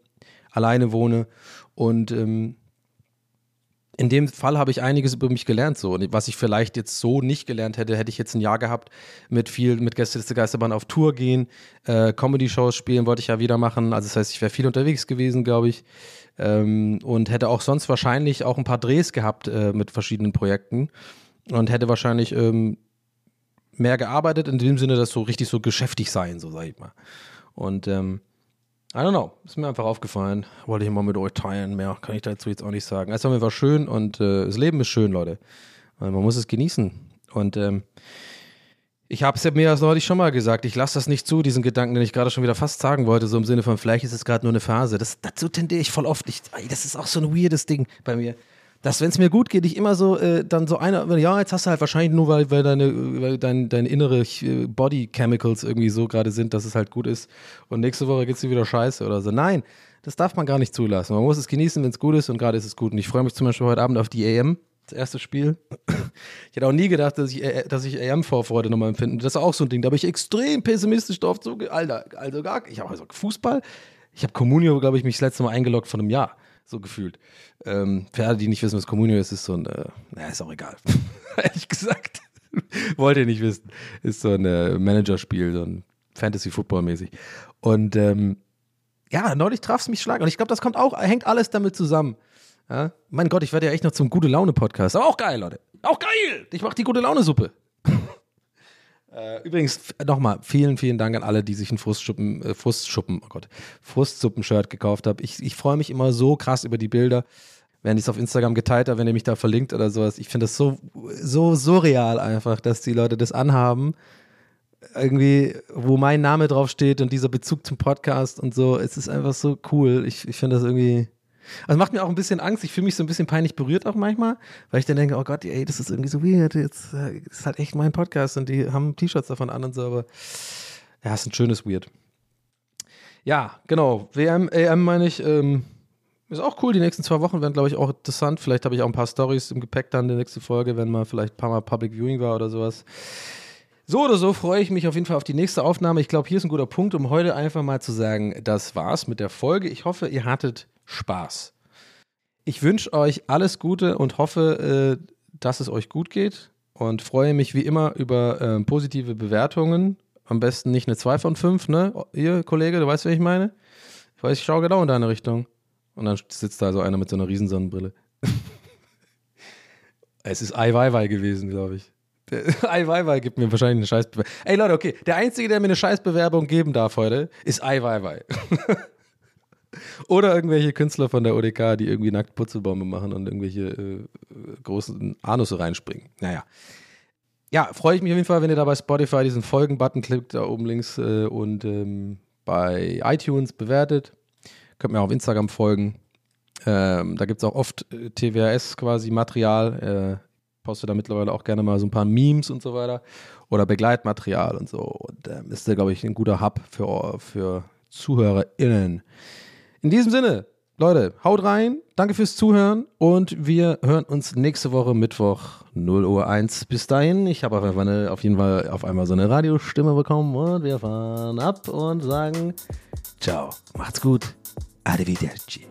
alleine wohne und ähm, in dem Fall habe ich einiges über mich gelernt, so. Was ich vielleicht jetzt so nicht gelernt hätte, hätte ich jetzt ein Jahr gehabt mit viel, mit Gästeliste Geisterbahn auf Tour gehen, äh, Comedy-Shows spielen wollte ich ja wieder machen. Also das heißt, ich wäre viel unterwegs gewesen, glaube ich. Ähm, und hätte auch sonst wahrscheinlich auch ein paar Drehs gehabt äh, mit verschiedenen Projekten. Und hätte wahrscheinlich ähm, mehr gearbeitet, in dem Sinne, dass so richtig so geschäftig sein, so sag ich mal. Und ähm, I don't know, ist mir einfach aufgefallen. Wollte ich mal mit euch teilen. Mehr kann ich dazu jetzt auch nicht sagen. Es war einfach schön und äh, das Leben ist schön, Leute. Und man muss es genießen. Und ähm, ich habe es ja mir das neulich schon mal gesagt. Ich lasse das nicht zu, diesen Gedanken, den ich gerade schon wieder fast sagen wollte, so im Sinne von, vielleicht ist es gerade nur eine Phase. Das, dazu tendiere ich voll oft. Ich, das ist auch so ein weirdes Ding bei mir. Dass, wenn es mir gut geht, ich immer so, äh, dann so einer, ja, jetzt hast du halt wahrscheinlich nur, weil, weil deine, weil dein, deine innere äh, Body Chemicals irgendwie so gerade sind, dass es halt gut ist. Und nächste Woche geht's dir wieder scheiße oder so. Nein, das darf man gar nicht zulassen. Man muss es genießen, wenn es gut ist und gerade ist es gut. Und ich freue mich zum Beispiel heute Abend auf die AM, das erste Spiel. Ich hätte auch nie gedacht, dass ich, äh, dass ich AM-Vorfreude nochmal empfinde. Das ist auch so ein Ding. Da bin ich extrem pessimistisch drauf zuge. Alter, also gar, ich habe also Fußball. Ich habe Comunio, glaube ich, mich das letzte Mal eingeloggt von einem Jahr. So gefühlt. Ähm, für alle, die nicht wissen, was Comunio ist, ist so ein, äh, naja, ist auch egal. Ehrlich gesagt. Wollt ihr nicht wissen. Ist so ein äh, Managerspiel, so ein Fantasy-Football-mäßig. Und ähm, ja, neulich traf es mich schlag. Und ich glaube, das kommt auch, hängt alles damit zusammen. Ja? Mein Gott, ich werde ja echt noch zum gute Laune-Podcast. Aber auch geil, Leute. Auch geil! Ich mache die gute Laune-Suppe. Äh, Übrigens, nochmal, vielen, vielen Dank an alle, die sich ein Frustschuppen, äh, Frustschuppen, oh Gott, Frustsuppen-Shirt gekauft haben. Ich, ich freue mich immer so krass über die Bilder, wenn ich es auf Instagram geteilt habe, wenn ihr mich da verlinkt oder sowas. Ich finde das so, so surreal einfach, dass die Leute das anhaben. Irgendwie, wo mein Name draufsteht und dieser Bezug zum Podcast und so. Es ist einfach so cool. Ich, ich finde das irgendwie. Also macht mir auch ein bisschen Angst. Ich fühle mich so ein bisschen peinlich berührt auch manchmal, weil ich dann denke, oh Gott, ey, das ist irgendwie so weird. Jetzt äh, ist halt echt mein Podcast und die haben T-Shirts davon an und so, aber ja, ist ein schönes Weird. Ja, genau. WM, AM meine ich, ähm, ist auch cool. Die nächsten zwei Wochen werden, glaube ich, auch interessant. Vielleicht habe ich auch ein paar Stories im Gepäck dann die nächste Folge, wenn mal vielleicht ein paar Mal Public Viewing war oder sowas. So oder so freue ich mich auf jeden Fall auf die nächste Aufnahme. Ich glaube, hier ist ein guter Punkt, um heute einfach mal zu sagen, das war's mit der Folge. Ich hoffe, ihr hattet Spaß. Ich wünsche euch alles Gute und hoffe, äh, dass es euch gut geht und freue mich wie immer über äh, positive Bewertungen. Am besten nicht eine 2 von 5, ne? Ihr, Kollege, du weißt, wer ich meine? Ich weiß, ich schaue genau in deine Richtung. Und dann sitzt da so einer mit so einer Riesensonnenbrille. es ist Ai Weiwei gewesen, glaube ich. Der- Ai Weiwei gibt mir wahrscheinlich eine Scheißbewerbung. Ey Leute, okay, der Einzige, der mir eine Scheißbewerbung geben darf heute, ist Ai Weiwei. Oder irgendwelche Künstler von der ODK, die irgendwie nackt Putzelbäume machen und irgendwelche äh, großen Anusse reinspringen. Naja. Ja, freue ich mich auf jeden Fall, wenn ihr da bei Spotify diesen Folgen-Button klickt, da oben links äh, und ähm, bei iTunes bewertet. Könnt mir auch auf Instagram folgen. Ähm, da gibt es auch oft äh, TWRS quasi Material. Äh, poste da mittlerweile auch gerne mal so ein paar Memes und so weiter. Oder Begleitmaterial und so. Und ähm, ist da, glaube ich, ein guter Hub für, für ZuhörerInnen. In diesem Sinne, Leute, haut rein. Danke fürs Zuhören und wir hören uns nächste Woche Mittwoch 0 Uhr 1. Bis dahin, ich habe auf jeden Fall auf einmal so eine Radiostimme bekommen und wir fahren ab und sagen Ciao, macht's gut, arrivederci.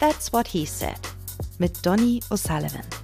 That's What He Said mit Donny O'Sullivan.